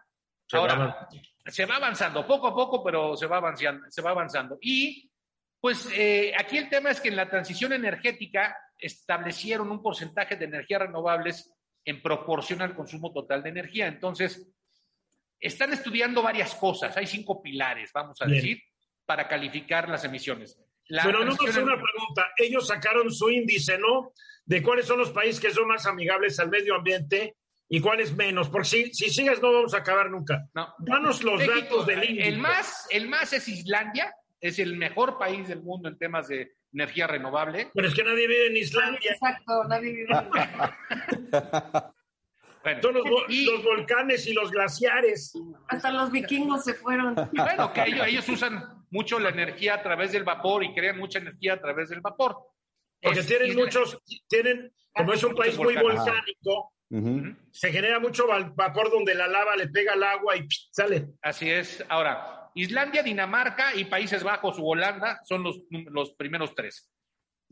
Ahora, se va avanzando, poco a poco, pero se va avanzando. Se va avanzando. Y pues eh, aquí el tema es que en la transición energética establecieron un porcentaje de energías renovables en proporción al consumo total de energía. Entonces, están estudiando varias cosas. Hay cinco pilares, vamos a decir, para calificar las emisiones. Pero no es una pregunta. Ellos sacaron su índice, ¿no? De cuáles son los países que son más amigables al medio ambiente y cuáles menos. Porque si, si sigues no vamos a acabar nunca. No. Danos los datos del índice. El más, el más es Islandia, es el mejor país del mundo en temas de energía renovable. Pero es que nadie vive en Islandia. Exacto, nadie vive en Islandia. Son los, volcanes y los glaciares. Hasta los vikingos se fueron. Bueno, que ellos, usan mucho la energía a través del vapor y crean mucha energía a través del vapor. Porque tienen muchos, tienen, como es un país muy volcánico, se genera mucho vapor donde la lava le pega al agua y sale. Así es. Ahora, Islandia, Dinamarca y Países Bajos u Holanda son los, los primeros tres.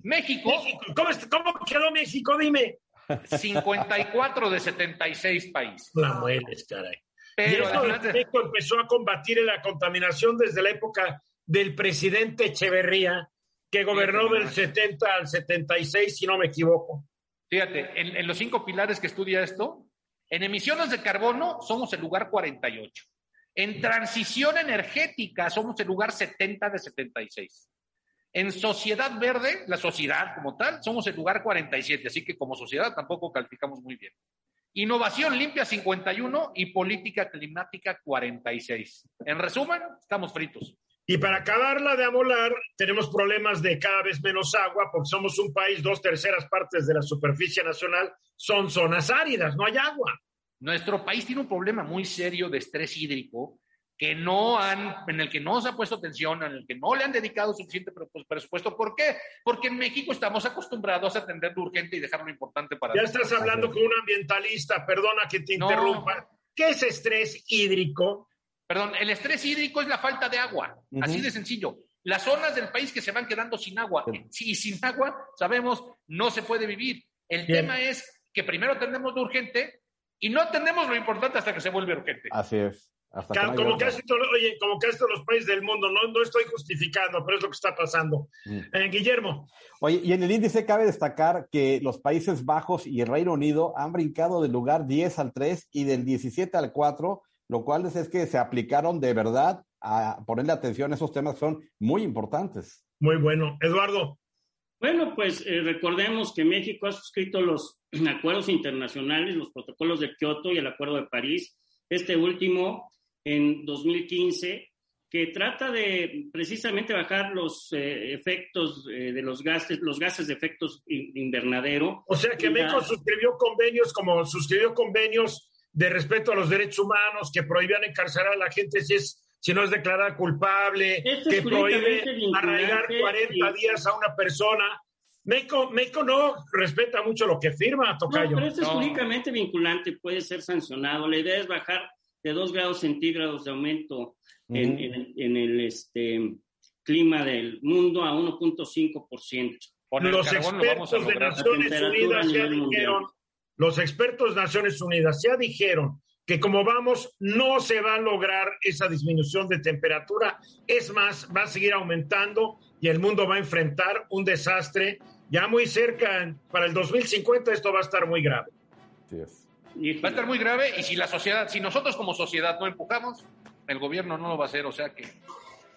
México. ¿Cómo, ¿Cómo, quedó México? Dime. 54 de 76 países. La mueles, caray. Pero México empezó a combatir la contaminación desde la época del presidente Echeverría, que gobernó del 70 al 76, si no me equivoco. Fíjate, en, en los cinco pilares que estudia esto, en emisiones de carbono somos el lugar 48. En transición energética somos el lugar 70 de 76. En sociedad verde, la sociedad como tal, somos el lugar 47, así que como sociedad tampoco calificamos muy bien. Innovación limpia 51 y política climática 46. En resumen, estamos fritos. Y para acabarla de amolar, tenemos problemas de cada vez menos agua, porque somos un país, dos terceras partes de la superficie nacional son zonas áridas, no hay agua. Nuestro país tiene un problema muy serio de estrés hídrico que no han, en el que no se ha puesto atención, en el que no le han dedicado suficiente presupuesto. ¿Por qué? Porque en México estamos acostumbrados a atender lo urgente y dejar lo importante para... Ya estás hablando con un ambientalista, perdona que te interrumpa. ¿Qué es estrés hídrico? Perdón, el estrés hídrico es la falta de agua, así de sencillo. Las zonas del país que se van quedando sin agua, y sin agua, sabemos, no se puede vivir. El tema es que primero atendemos lo urgente y no atendemos lo importante hasta que se vuelve urgente. Así es. como, casi oye, como casi todos los países del mundo, no, no estoy justificando, pero es lo que está pasando. Mm. Eh, Guillermo. Oye, y en el índice cabe destacar que los Países Bajos y el Reino Unido han brincado del lugar 10 al 3 y del 17 al 4, lo cual es, es que se aplicaron de verdad a ponerle atención a esos temas que son muy importantes. Muy bueno. Eduardo. Bueno, pues eh, recordemos que México ha suscrito los acuerdos internacionales, los protocolos de Kioto y el Acuerdo de París, este último en 2015, que trata de precisamente bajar los eh, efectos eh, de los gases, los gases de efectos invernadero. O sea que México suscribió convenios como suscribió convenios de respeto a los derechos humanos que prohibían encarcelar a la gente si es si no es declarada culpable, que prohíbe arraigar 40 días a una persona. México, México, no respeta mucho lo que firma, Tocayo. No, pero esto es únicamente vinculante, puede ser sancionado. La idea es bajar de 2 grados centígrados de aumento en, el este, clima del mundo a 1.5%. Los expertos de Naciones Unidas ya dijeron, los expertos de Naciones Unidas ya dijeron que como vamos, no se va a lograr esa disminución de temperatura. Es más, va a seguir aumentando y el mundo va a enfrentar un desastre ya muy cerca. Para el 2050 esto va a estar muy grave. Va a estar muy grave y si la sociedad, si nosotros como sociedad no empujamos, el gobierno no lo va a hacer. O sea que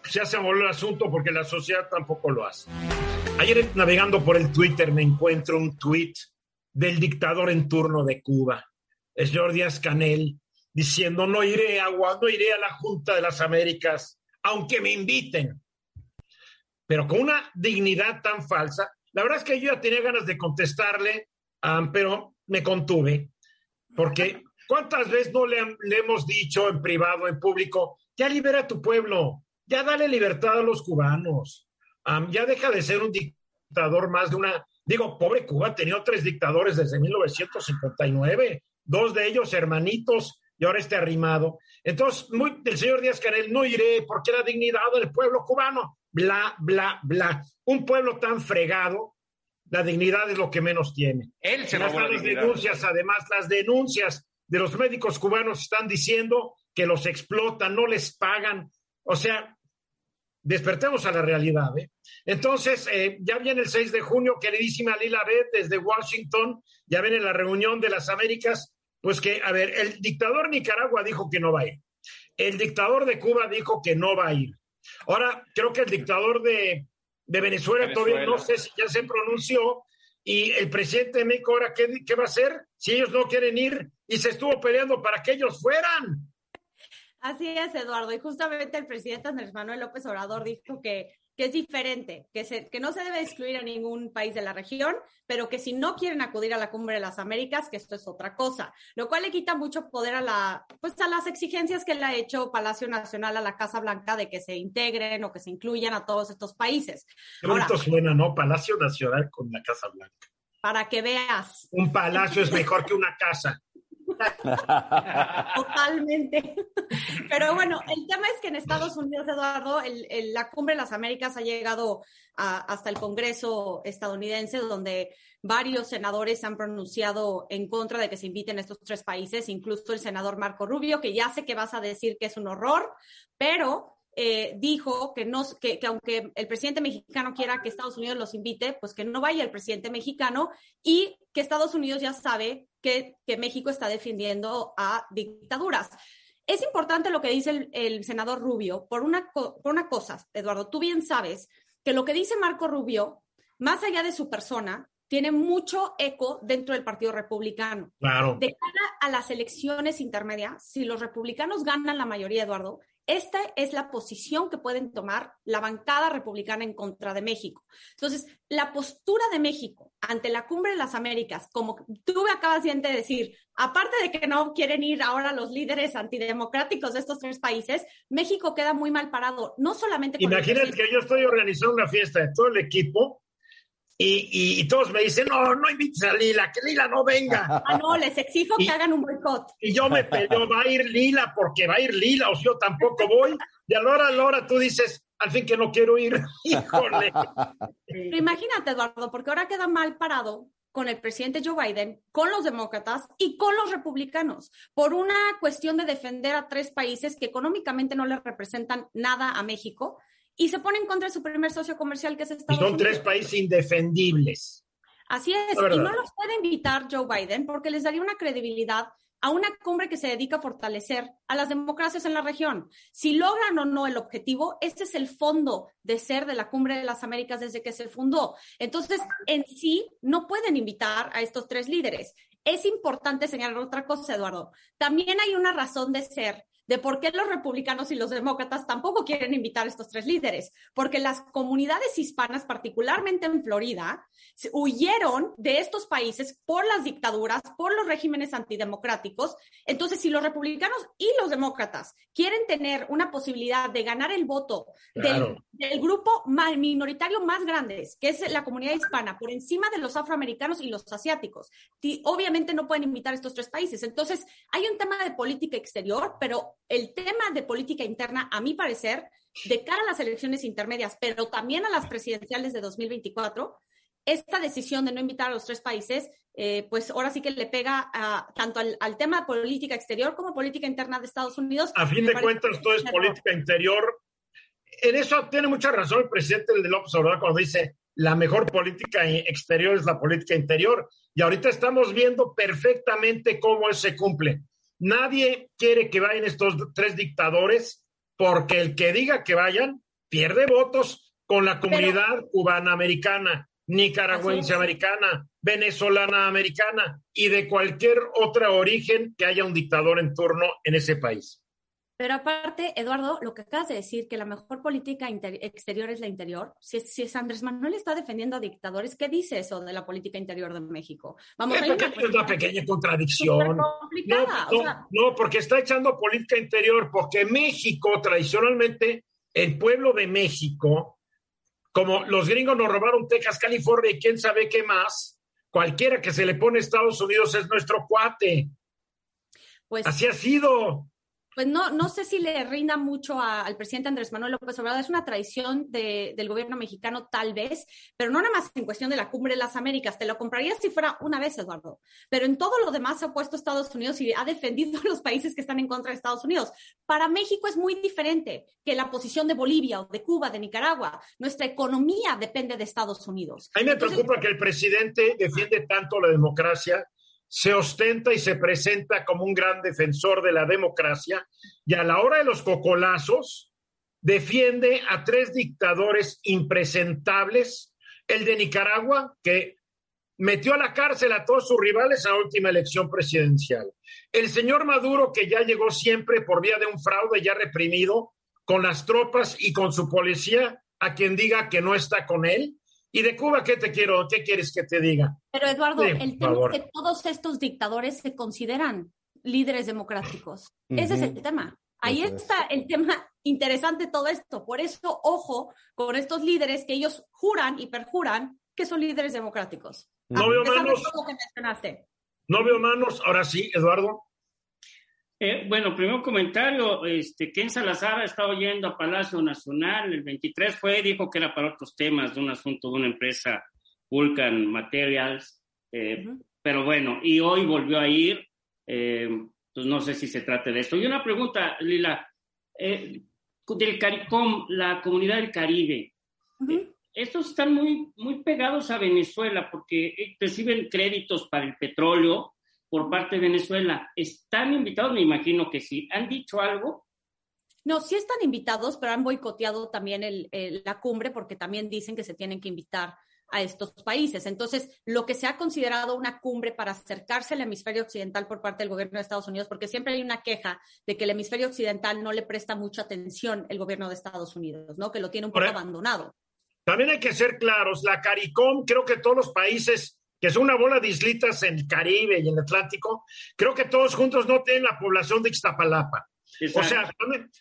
ya se volvió el asunto porque la sociedad tampoco lo hace. Ayer navegando por el Twitter me encuentro un tweet del dictador en turno de Cuba, el señor Díaz Canel, diciendo no iré a, no iré a la Junta de las Américas, aunque me inviten. Pero con una dignidad tan falsa, la verdad es que yo ya tenía ganas de contestarle, pero me contuve, porque ¿cuántas veces no le, le hemos dicho en privado, en público, ya libera a tu pueblo, ya dale libertad a los cubanos, ya deja de ser un dictador más de una, digo, pobre Cuba ha tenido tres dictadores desde 1959, dos de ellos hermanitos y ahora este arrimado. Entonces, muy, el señor Díaz Canel, no iré porque la dignidad del pueblo cubano, bla, bla, bla. Un pueblo tan fregado, la dignidad es lo que menos tiene. Él se las denuncias, además, las denuncias de los médicos cubanos están diciendo que los explotan, no les pagan. O sea, despertemos a la realidad. ¿eh? Entonces, eh, ya viene el 6 de junio, queridísima Lila Beth, desde Washington, ya viene la reunión de las Américas. Pues que, a ver, el dictador Nicaragua dijo que no va a ir. El dictador de Cuba dijo que no va a ir. Ahora, creo que el dictador de, Venezuela, todavía no sé si ya se pronunció. Y el presidente de México, ahora, ¿qué, ¿qué va a hacer si ellos no quieren ir? Y se estuvo peleando para que ellos fueran. Así es, Eduardo. Y justamente el presidente Andrés Manuel López Obrador dijo que, que es diferente, que, se, que no se debe excluir a ningún país de la región, pero que si no quieren acudir a la Cumbre de las Américas, que esto es otra cosa, lo cual le quita mucho poder a, la, pues a las exigencias que le ha hecho Palacio Nacional a la Casa Blanca de que se integren o que se incluyan a todos estos países. Qué bonito suena, ¿no? Palacio Nacional con la Casa Blanca. Para que veas. Un palacio es mejor que una casa. Totalmente. Pero bueno, el tema es que en Estados Unidos, Eduardo, la cumbre de las Américas ha llegado hasta el Congreso estadounidense, donde varios senadores han pronunciado en contra de que se inviten estos tres países, incluso el senador Marco Rubio, que ya sé que vas a decir que es un horror, pero eh, dijo que, no, que, que, aunque el presidente mexicano quiera que Estados Unidos los invite, pues que no vaya el presidente mexicano y que Estados Unidos ya sabe que, México está defendiendo a dictaduras. Es importante lo que dice el, senador Rubio por una, por una cosa, Eduardo, tú bien sabes que lo que dice Marco Rubio, más allá de su persona, tiene mucho eco dentro del Partido Republicano. Claro. De cara a las elecciones intermedias, si los republicanos ganan la mayoría, Eduardo, esta es la posición que pueden tomar la bancada republicana en contra de México. Entonces, la postura de México ante la cumbre de las Américas, como tú acabas de decir, aparte de que no quieren ir ahora los líderes antidemocráticos de estos tres países, México queda muy mal parado, no solamente Imagínate que yo estoy organizando una fiesta de todo el equipo y, todos me dicen, no, no invites a Lila, que Lila no venga. Ah, no, les exijo que hagan un boicot. Y yo me peleo, va a ir Lila porque va a ir Lila, o si yo tampoco voy. Y a la hora, a la hora tú dices, al fin que no quiero ir. Híjole. Pero imagínate, Eduardo, porque ahora queda mal parado con el presidente Joe Biden, con los demócratas y con los republicanos, por una cuestión de defender a tres países que económicamente no le representan nada a México y se pone en contra de su primer socio comercial, que es Estados Unidos. Son tres países indefendibles. Así es, y no los puede invitar Joe Biden porque les daría una credibilidad a una cumbre que se dedica a fortalecer a las democracias en la región. Si logran o no el objetivo, este es el fondo de ser de la Cumbre de las Américas desde que se fundó. Entonces, en sí, no pueden invitar a estos tres líderes. Es importante señalar otra cosa, Eduardo. También hay una razón de ser de por qué los republicanos y los demócratas tampoco quieren invitar a estos tres líderes, porque las comunidades hispanas, particularmente en Florida, huyeron de estos países por las dictaduras, por los regímenes antidemocráticos. Entonces, si los republicanos y los demócratas quieren tener una posibilidad de ganar el voto del, grupo minoritario más grande, que es la comunidad hispana, por encima de los afroamericanos y los asiáticos, obviamente no pueden invitar a estos tres países. Entonces, hay un tema de política exterior, pero el tema de política interna, a mi parecer, de cara a las elecciones intermedias, pero también a las presidenciales de 2024, esta decisión de no invitar a los tres países, eh, pues ahora sí que le pega tanto al, tema de política exterior como política interna de Estados Unidos. A fin de cuentas, todo es política interior. En eso tiene mucha razón el presidente de López Obrador cuando dice la mejor política exterior es la política interior. Y ahorita estamos viendo perfectamente cómo se cumple. Nadie quiere que vayan estos tres dictadores porque el que diga que vayan pierde votos con la comunidad cubana americana, nicaragüense americana, venezolana americana y de cualquier otro origen que haya un dictador en turno en ese país. Pero aparte, Eduardo, lo que acabas de decir, que la mejor política exterior es la interior, si si es, Andrés Manuel está defendiendo a dictadores, ¿qué dice eso de la política interior de México? Vamos es, pequeña, es una pequeña contradicción. No, no, o sea, no, porque está echando política interior, porque México, tradicionalmente, el pueblo de México, como los gringos nos robaron Texas, California y quién sabe qué más, cualquiera que se le pone a Estados Unidos es nuestro cuate. Pues, Así ha sido pues no, no sé si le rinda mucho al presidente Andrés Manuel López Obrador. Es una traición del gobierno mexicano, tal vez, pero no nada más en cuestión de la cumbre de las Américas. Te lo compraría si fuera una vez, Eduardo. Pero en todo lo demás se ha puesto Estados Unidos y ha defendido a los países que están en contra de Estados Unidos. Para México es muy diferente que la posición de Bolivia o de Cuba, de Nicaragua. Nuestra economía depende de Estados Unidos. A mí me preocupa que el presidente defiende tanto la democracia se ostenta y se presenta como un gran defensor de la democracia y a la hora de los cocolazos defiende a tres dictadores impresentables, el de Nicaragua, que metió a la cárcel a todos sus rivales la última elección presidencial, el señor Maduro, que ya llegó siempre por vía de un fraude ya reprimido con las tropas y con su policía, a quien diga que no está con él, ¿Y de Cuba qué te quiero? ¿Qué quieres que te diga? Pero Eduardo, el tema es que todos estos dictadores se consideran líderes democráticos. Ese es el tema. Ahí está el tema interesante todo esto. Por eso, ojo con estos líderes que ellos juran y perjuran que son líderes democráticos. No veo manos. No veo manos. Ahora sí, Eduardo. Eh, bueno, primer comentario, este, Ken Salazar ha estado yendo a Palacio Nacional, el 23 fue, dijo que era para otros temas, de un asunto de una empresa, Vulcan Materials, eh, pero bueno, y hoy volvió a ir, eh, pues no sé si se trate de esto. Y una pregunta, Lila, del CARICOM, la comunidad del Caribe, estos están muy, muy pegados a Venezuela porque reciben créditos para el petróleo, por parte de Venezuela. ¿Están invitados? Me imagino que sí. ¿Han dicho algo? No, sí están invitados, pero han boicoteado también el, la cumbre porque también dicen que se tienen que invitar a estos países. Entonces, lo que se ha considerado una cumbre para acercarse al hemisferio occidental por parte del gobierno de Estados Unidos, porque siempre hay una queja de que el hemisferio occidental no le presta mucha atención el gobierno de Estados Unidos, ¿no? Que lo tiene un poco abandonado. También hay que ser claros, la CARICOM, creo que todos los países que son una bola de islitas en el Caribe y en el Atlántico, creo que todos juntos no tienen la población de Ixtapalapa. O sea,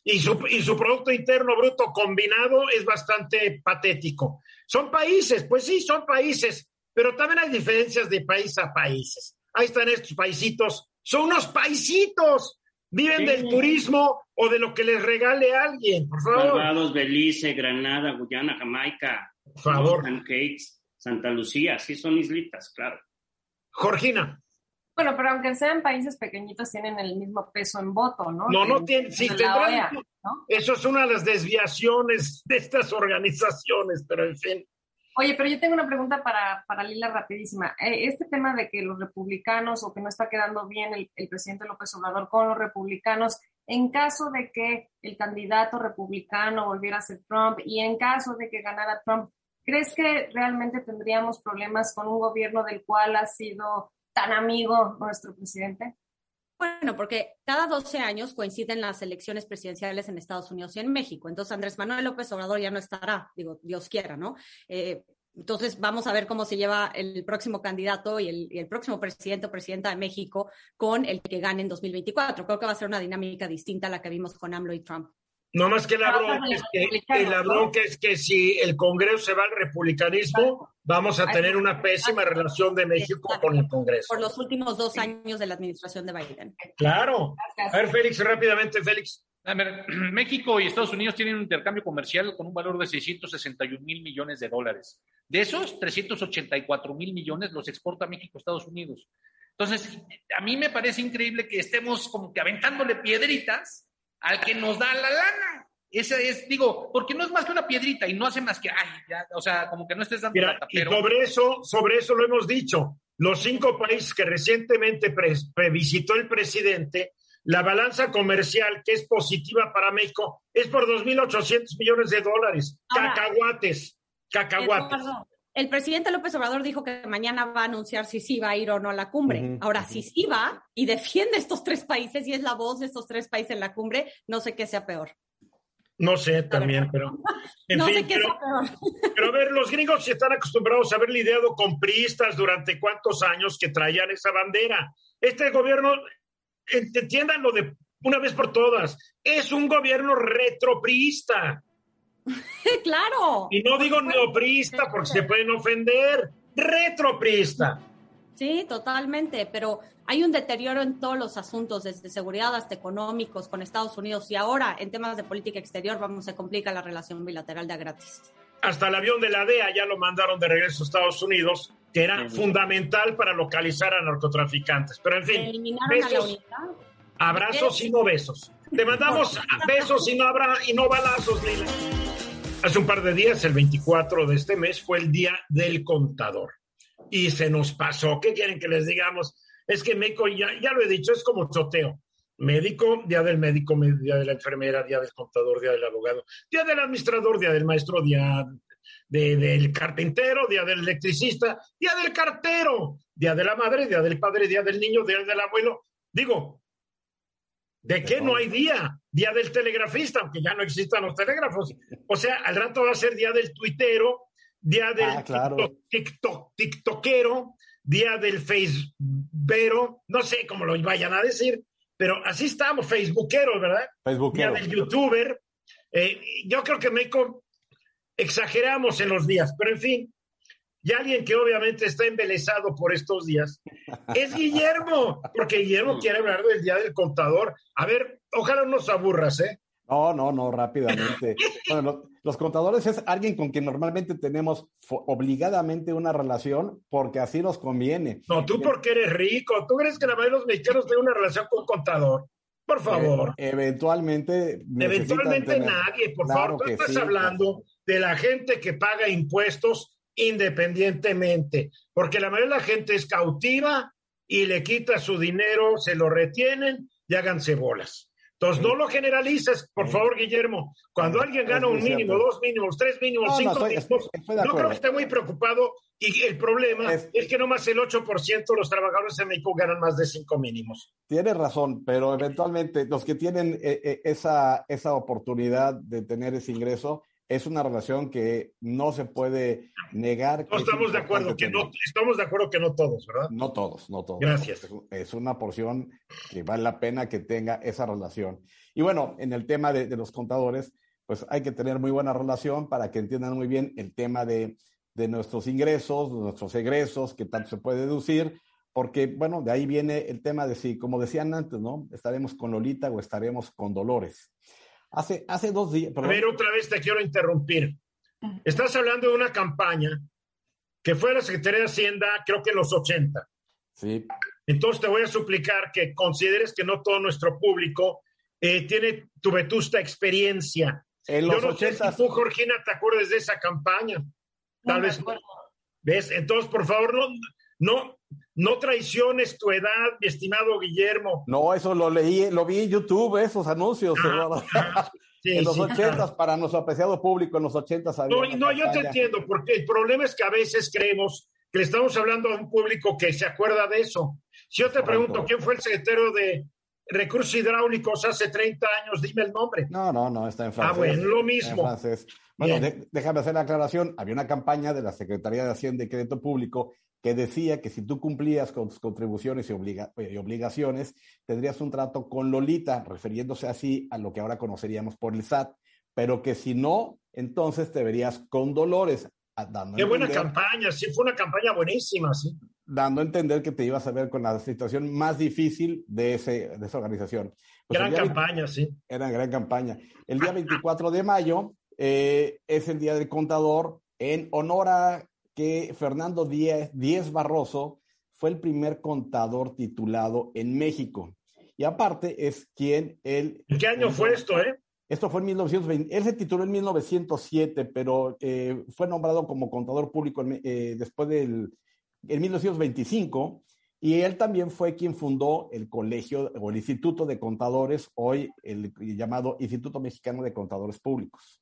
y su, y su Producto Interno Bruto combinado es bastante patético. Son países, pues sí, son países, pero también hay diferencias de país a países. Ahí están estos paisitos, son unos paisitos, viven del turismo o de lo que les regale alguien, por favor. Barbados, Belice, Granada, Guyana, Jamaica. Por favor. Santa Lucía, sí son islitas, claro. Georgina. Bueno, pero aunque sean países pequeñitos, tienen el mismo peso en voto, ¿no? No, no tienen, sí tendrán. Eso es una de las desviaciones de estas organizaciones, pero en fin. Oye, pero yo tengo una pregunta para, para Lila rapidísima. Eh, este tema de que los republicanos o que no está quedando bien el, el, presidente López Obrador con los republicanos, en caso de que el candidato republicano volviera a ser Trump y en caso de que ganara Trump, ¿Crees que realmente tendríamos problemas con un gobierno del cual ha sido tan amigo nuestro presidente? Bueno, porque cada 12 años coinciden las elecciones presidenciales en Estados Unidos y en México. Entonces, Andrés Manuel López Obrador ya no estará, digo, Dios quiera, ¿no? Eh, entonces, vamos a ver cómo se lleva el próximo candidato y el, y el, próximo presidente o presidenta de México con el que gane en 2024. Creo que va a ser una dinámica distinta a la que vimos con AMLO y Trump. No más que la bronca es que, la bronca es que si el Congreso se va al republicanismo, vamos a tener una pésima relación de México con el Congreso. Por los últimos dos años de la administración de Biden. Claro. A ver, Félix, rápidamente, Félix. A ver, México y Estados Unidos tienen un intercambio comercial con un valor de 661 mil millones de dólares. De esos, 384 mil millones los exporta México a Estados Unidos. Entonces, a mí me parece increíble que estemos como que aventándole piedritas al que nos da la lana. Esa es, digo, porque no es más que una piedrita y no hace más que, ay, ya, o sea, como que no estés dando Mira, Y sobre eso, sobre eso lo hemos dicho. Los cinco países que recientemente visitó el presidente la balanza comercial que es positiva para México es por 2.800 millones de dólares. cacahuates, cacahuates. El presidente López Obrador dijo que mañana va a anunciar si sí va a ir o no a la cumbre. Ahora, si sí va y defiende estos tres países y es la voz de estos tres países en la cumbre, no sé qué sea peor. No sé también, pero. no sé qué sea peor. Pero a ver, los gringos están acostumbrados a haber lidiado con priistas durante cuántos años que traían esa bandera. Este gobierno entiéndanlo de una vez por todas, es un gobierno retropriista. claro. Y no digo neopriista porque se pueden ofender, retropriista. Sí, totalmente, pero hay un deterioro en todos los asuntos, desde seguridad hasta económicos con Estados Unidos y ahora en temas de política exterior vamos se complica la relación bilateral de a gratis. Hasta el avión de la DEA ya lo mandaron de regreso a Estados Unidos que era fundamental para localizar a narcotraficantes. Pero en fin, besos, abrazos y no besos. Te mandamos besos y no, habrá, y no balazos, Lila. Hace un par de días, el 24 de este mes, fue el Día del Contador. Y se nos pasó. ¿Qué quieren que les digamos? Es que México, ya, ya lo he dicho, es como choteo. Médico, día del médico, día de la enfermera, día del contador, día del abogado, día del administrador, día del maestro, día del carpintero, día del electricista, día del cartero, día de la madre, día del padre, día del niño, día del abuelo. Digo, ¿de qué no hay día? Día del telegrafista, aunque ya no existan los telégrafos. O sea, al rato va a ser día del tuitero, día del ah, TikTok, TikTokero, día del Facebookero, no sé cómo lo vayan a decir, pero así estamos, Facebookero, ¿verdad? Facebookero. Día del youtuber. Eh, yo creo que México exageramos en los días, pero en fin, y alguien que obviamente está embelesado por estos días es Guillermo, porque Guillermo quiere hablar del Día del Contador. A ver, ojalá no nos aburras, ¿eh? No, no, no, rápidamente. bueno, los contadores es alguien con quien normalmente tenemos obligadamente una relación porque así nos conviene. No, tú porque eres rico. ¿Tú crees que la mayoría de los mexicanos tienen una relación con un contador? Por favor. eventualmente. Eventualmente nadie, por favor. Tú estás hablando de la gente que paga impuestos independientemente, porque la mayoría de la gente es cautiva y le quita su dinero, se lo retienen y háganse bolas. Entonces, no lo generalices, por favor, Guillermo. Cuando alguien gana un mínimo, dos mínimos, tres mínimos, cinco mínimos, yo creo que está muy preocupado y el problema es, que no más el 8% de los trabajadores en México ganan más de cinco mínimos. Tienes razón, pero eventualmente los que tienen eh, eh, esa, esa oportunidad de tener ese ingreso, es una relación que no se puede negar. No estamos de acuerdo que no, estamos de acuerdo que no todos, ¿verdad? No todos, no todos. Gracias. Es, una porción que vale la pena que tenga esa relación. Y bueno, en el tema de, los contadores, pues hay que tener muy buena relación para que entiendan muy bien el tema de, de nuestros ingresos, de nuestros egresos, que tanto se puede deducir, porque, bueno, de ahí viene el tema de si, como decían antes, ¿no? Estaremos con Lolita o estaremos con Dolores. Hace, hace dos días. A ver, otra vez te quiero interrumpir. Estás hablando de una campaña que fue la Secretaría de Hacienda, creo que en los 80. Sí. Entonces te voy a suplicar que consideres que no todo nuestro público eh, tiene tu vetusta experiencia. En los Yo no 80. Sé si tú, Georgina, te acuerdas de esa campaña. Tal vez. ¿Ves? Entonces, por favor, no, no, no traiciones tu edad, mi estimado Guillermo. No, eso lo leí, lo vi en YouTube, esos anuncios. en los ochentas, para nuestro apreciado público, en los ochentas No, no yo te entiendo, porque el problema es que a veces creemos que le estamos hablando a un público que se acuerda de eso. Si yo te pregunto quién fue el secretario de recursos hidráulicos hace 30 años, dime el nombre. No, no, no, está en francés. Ah, bueno, lo mismo. Bueno, déjame hacer la aclaración. Había una campaña de la Secretaría de Hacienda y Crédito Público que decía que si tú cumplías con tus contribuciones y, y, obligaciones, tendrías un trato con Lolita, refiriéndose así a lo que ahora conoceríamos por el SAT, pero que si no, entonces te verías con Dolores. Dando Qué buena campaña, sí, fue una campaña buenísima, sí. Dando a entender que te ibas a ver con la situación más difícil de, ese, de esa organización. Pues gran campaña, sí. Era gran campaña. El día 24 de mayo eh, es el Día del Contador en honor a que Fernando Díez, Barroso fue el primer contador titulado en México. Y aparte es quien él... ¿En qué año fue esto, eh? Esto fue en 1920. Él se tituló en 1907, pero eh, fue nombrado como contador público eh, después del... En 1925 Y él también fue quien fundó el colegio o el Instituto de Contadores, hoy el llamado Instituto Mexicano de Contadores Públicos.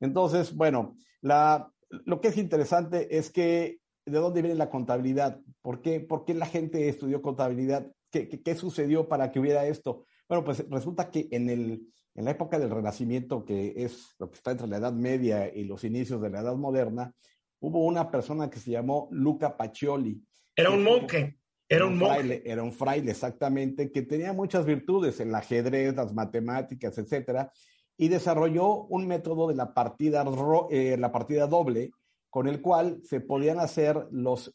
Entonces, bueno, lo que es interesante es que de dónde viene la contabilidad, ¿por qué, por qué la gente estudió contabilidad, ¿Qué, ¿Qué, sucedió para que hubiera esto. Bueno, pues resulta que en, el, en la época del Renacimiento, que es lo que está entre la Edad Media y los inicios de la Edad Moderna, hubo una persona que se llamó Luca Pacioli. Era un monje. Era un, fraile, era un fraile, exactamente, que tenía muchas virtudes en el ajedrez, las matemáticas, etcétera, y desarrolló un método de la partida, eh, la partida doble, con el cual se podían hacer los,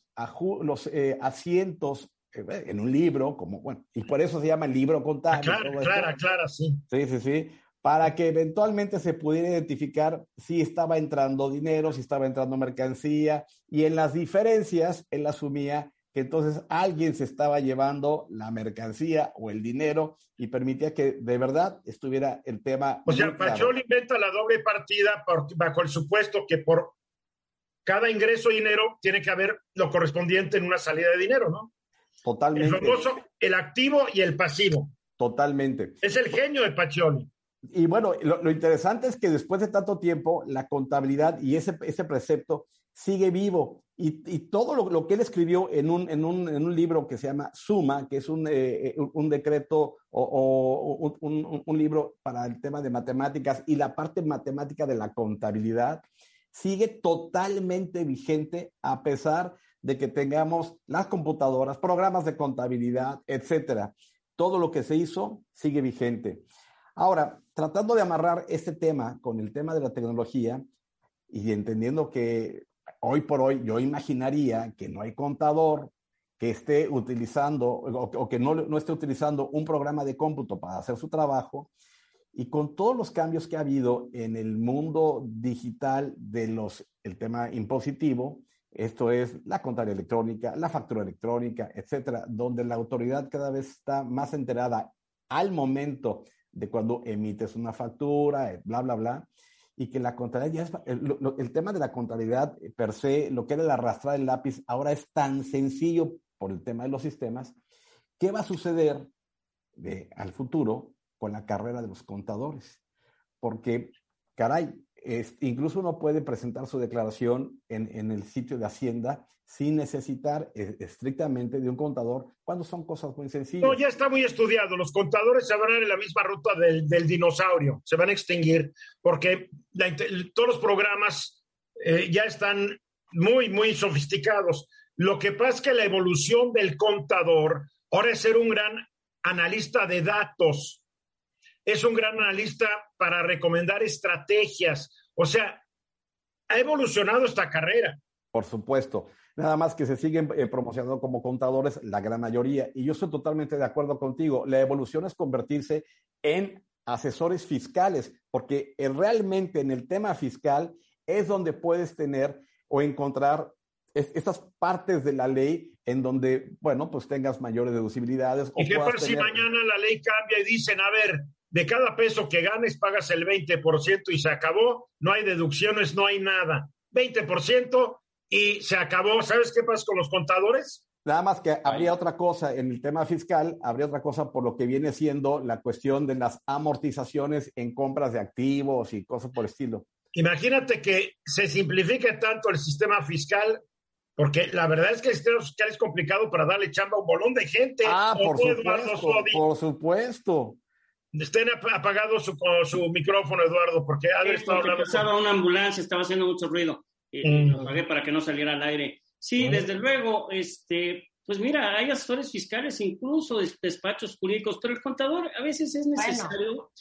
los eh, asientos eh, en un libro, como, bueno, y por eso se llama el libro contable. Claro, claro, claro, sí. Sí, sí, sí, para que eventualmente se pudiera identificar si estaba entrando dinero, si estaba entrando mercancía, y en las diferencias él asumía que entonces alguien se estaba llevando la mercancía o el dinero y permitía que de verdad estuviera el tema. O sea, Pachol inventa la doble partida bajo el supuesto que por cada ingreso de dinero tiene que haber lo correspondiente en una salida de dinero, ¿no? Totalmente. El famoso, el activo y el pasivo. Totalmente. Es el genio de Pacioli. Y bueno, lo, interesante es que después de tanto tiempo, la contabilidad y ese, precepto sigue vivo. Y, todo lo, que él escribió en un, libro que se llama Suma, que es un, eh, un decreto o, o un, libro para el tema de matemáticas y la parte matemática de la contabilidad, sigue totalmente vigente a pesar de que tengamos las computadoras, programas de contabilidad, etcétera. Todo lo que se hizo sigue vigente. Ahora, tratando de amarrar este tema con el tema de la tecnología y entendiendo que hoy por hoy yo imaginaría que no hay contador que esté utilizando o, que no, no, esté utilizando un programa de cómputo para hacer su trabajo. Y con todos los cambios que ha habido en el mundo digital de los, el tema impositivo, esto es la contabilidad electrónica, la factura electrónica, etcétera, donde la autoridad cada vez está más enterada al momento de cuando emites una factura, bla, bla, bla y que la contabilidad ya es, el, tema de la contabilidad per se, lo que era el arrastrar el lápiz, ahora es tan sencillo por el tema de los sistemas. ¿Qué va a suceder de, al futuro con la carrera de los contadores? Porque, caray, es, incluso uno puede presentar su declaración en, en, el sitio de Hacienda sin necesitar eh, estrictamente de un contador cuando son cosas muy sencillas. No, ya está muy estudiado. Los contadores se van a ir en la misma ruta del, del dinosaurio, se van a extinguir porque la, todos los programas eh, ya están muy, muy sofisticados. Lo que pasa es que la evolución del contador ahora es ser un gran analista de datos es un gran analista para recomendar estrategias. O sea, ha evolucionado esta carrera. Por supuesto. Nada más que se siguen eh, promocionando como contadores la gran mayoría. Y yo estoy totalmente de acuerdo contigo. La evolución es convertirse en asesores fiscales, porque eh, realmente en el tema fiscal es donde puedes tener o encontrar estas partes de la ley en donde, bueno, pues tengas mayores deducibilidades. ¿Y qué pasa si mañana la ley cambia y dicen, a ver, de cada peso que ganes pagas el 20% y se acabó, no hay deducciones, no hay nada. 20% y se acabó. ¿Sabes qué pasa con los contadores? Nada más que habría otra cosa en el tema fiscal, habría otra cosa por lo que viene siendo la cuestión de las amortizaciones en compras de activos y cosas por el estilo. Imagínate que se simplifique tanto el sistema fiscal, porque la verdad es que el sistema fiscal es complicado para darle chamba a un bolón de gente. Ah, por supuesto, por supuesto estén apagado su, su micrófono, Eduardo, porque ha estado hablando. Pasaba una ambulancia, estaba haciendo mucho ruido. Lo apagué para que no saliera al aire. Sí, mm. desde luego, este, pues mira, hay asesores fiscales, incluso despachos jurídicos, pero el contador a veces es necesario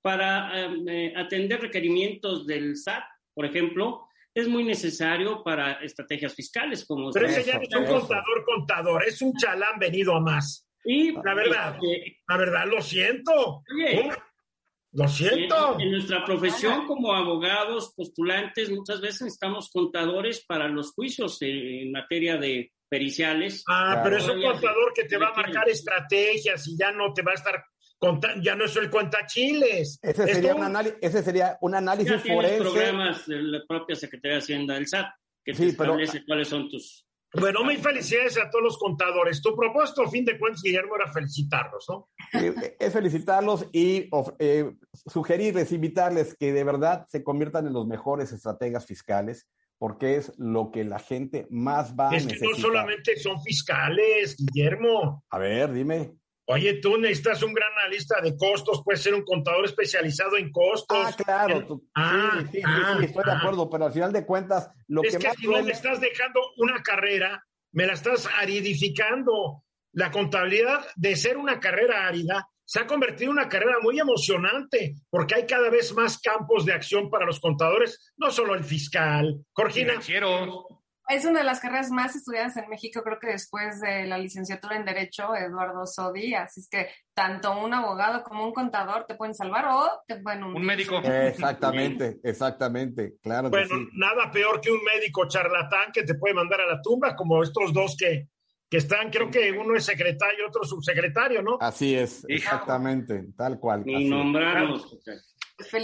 para em, eh, atender requerimientos del SAT, por ejemplo, es muy necesario para estrategias fiscales. Como pero ese ya es un contador contador, es un chalán venido a más. Y la verdad, este, la verdad, lo siento. Lo siento. En, nuestra profesión como abogados, postulantes, muchas veces necesitamos contadores para los juicios en materia de periciales. Ah, pero es un contador que te va a marcar estrategias y ya no te va a estar ya no es el cuentachiles. Ese sería, un, ese sería un análisis ya forense. programas de la propia Secretaría de Hacienda del SAT que te establece cuáles son tus Bueno, muy felicidades a todos los contadores. Tu propósito, a fin de cuentas, Guillermo, era felicitarlos, ¿no? es felicitarlos y eh, sugerirles, invitarles que de verdad se conviertan en los mejores estrategas fiscales, porque es lo que la gente más va a necesitar. Es que no solamente son fiscales, Guillermo. A ver, dime. Oye, tú necesitas un gran analista de costos, puedes ser un contador especializado en costos. Ah, claro. ah, sí, sí, ah, sí, estoy de ah. acuerdo, pero al final de cuentas, lo es que, si no me estás dejando una carrera, me la estás aridificando. La contabilidad, de ser una carrera árida, se ha convertido en una carrera muy emocionante, porque hay cada vez más campos de acción para los contadores, no solo el fiscal. Corgina. Financiero. Es una de las carreras más estudiadas en México, creo que después de la licenciatura en Derecho, Eduardo Sodi. Así es que tanto un abogado como un contador te pueden salvar o te pueden un médico. Exactamente, exactamente, claro. Bueno, nada peor que un médico charlatán que te puede mandar a la tumba, como estos dos que, que están, creo que uno es secretario y otro subsecretario, ¿no? Así es, exactamente, tal cual. Y nombramos.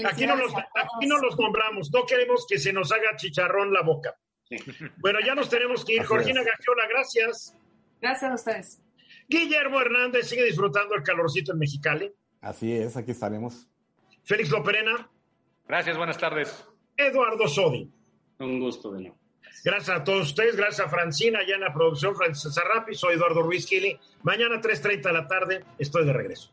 Aquí no, los, aquí no los nombramos, no queremos que se nos haga chicharrón la boca. Bueno, ya nos tenemos que ir. Jorgina Gagiola, gracias. Gracias a ustedes. Guillermo Hernández sigue disfrutando el calorcito en Mexicali. Así es, aquí estaremos. Félix Loperena. Gracias, buenas tardes. Eduardo Sodi. Un gusto de nuevo. Gracias a todos ustedes, gracias a Francina, ya en la producción, Francis Zarrapi, soy Eduardo Ruiz Gili. Mañana 3.30 de la tarde estoy de regreso.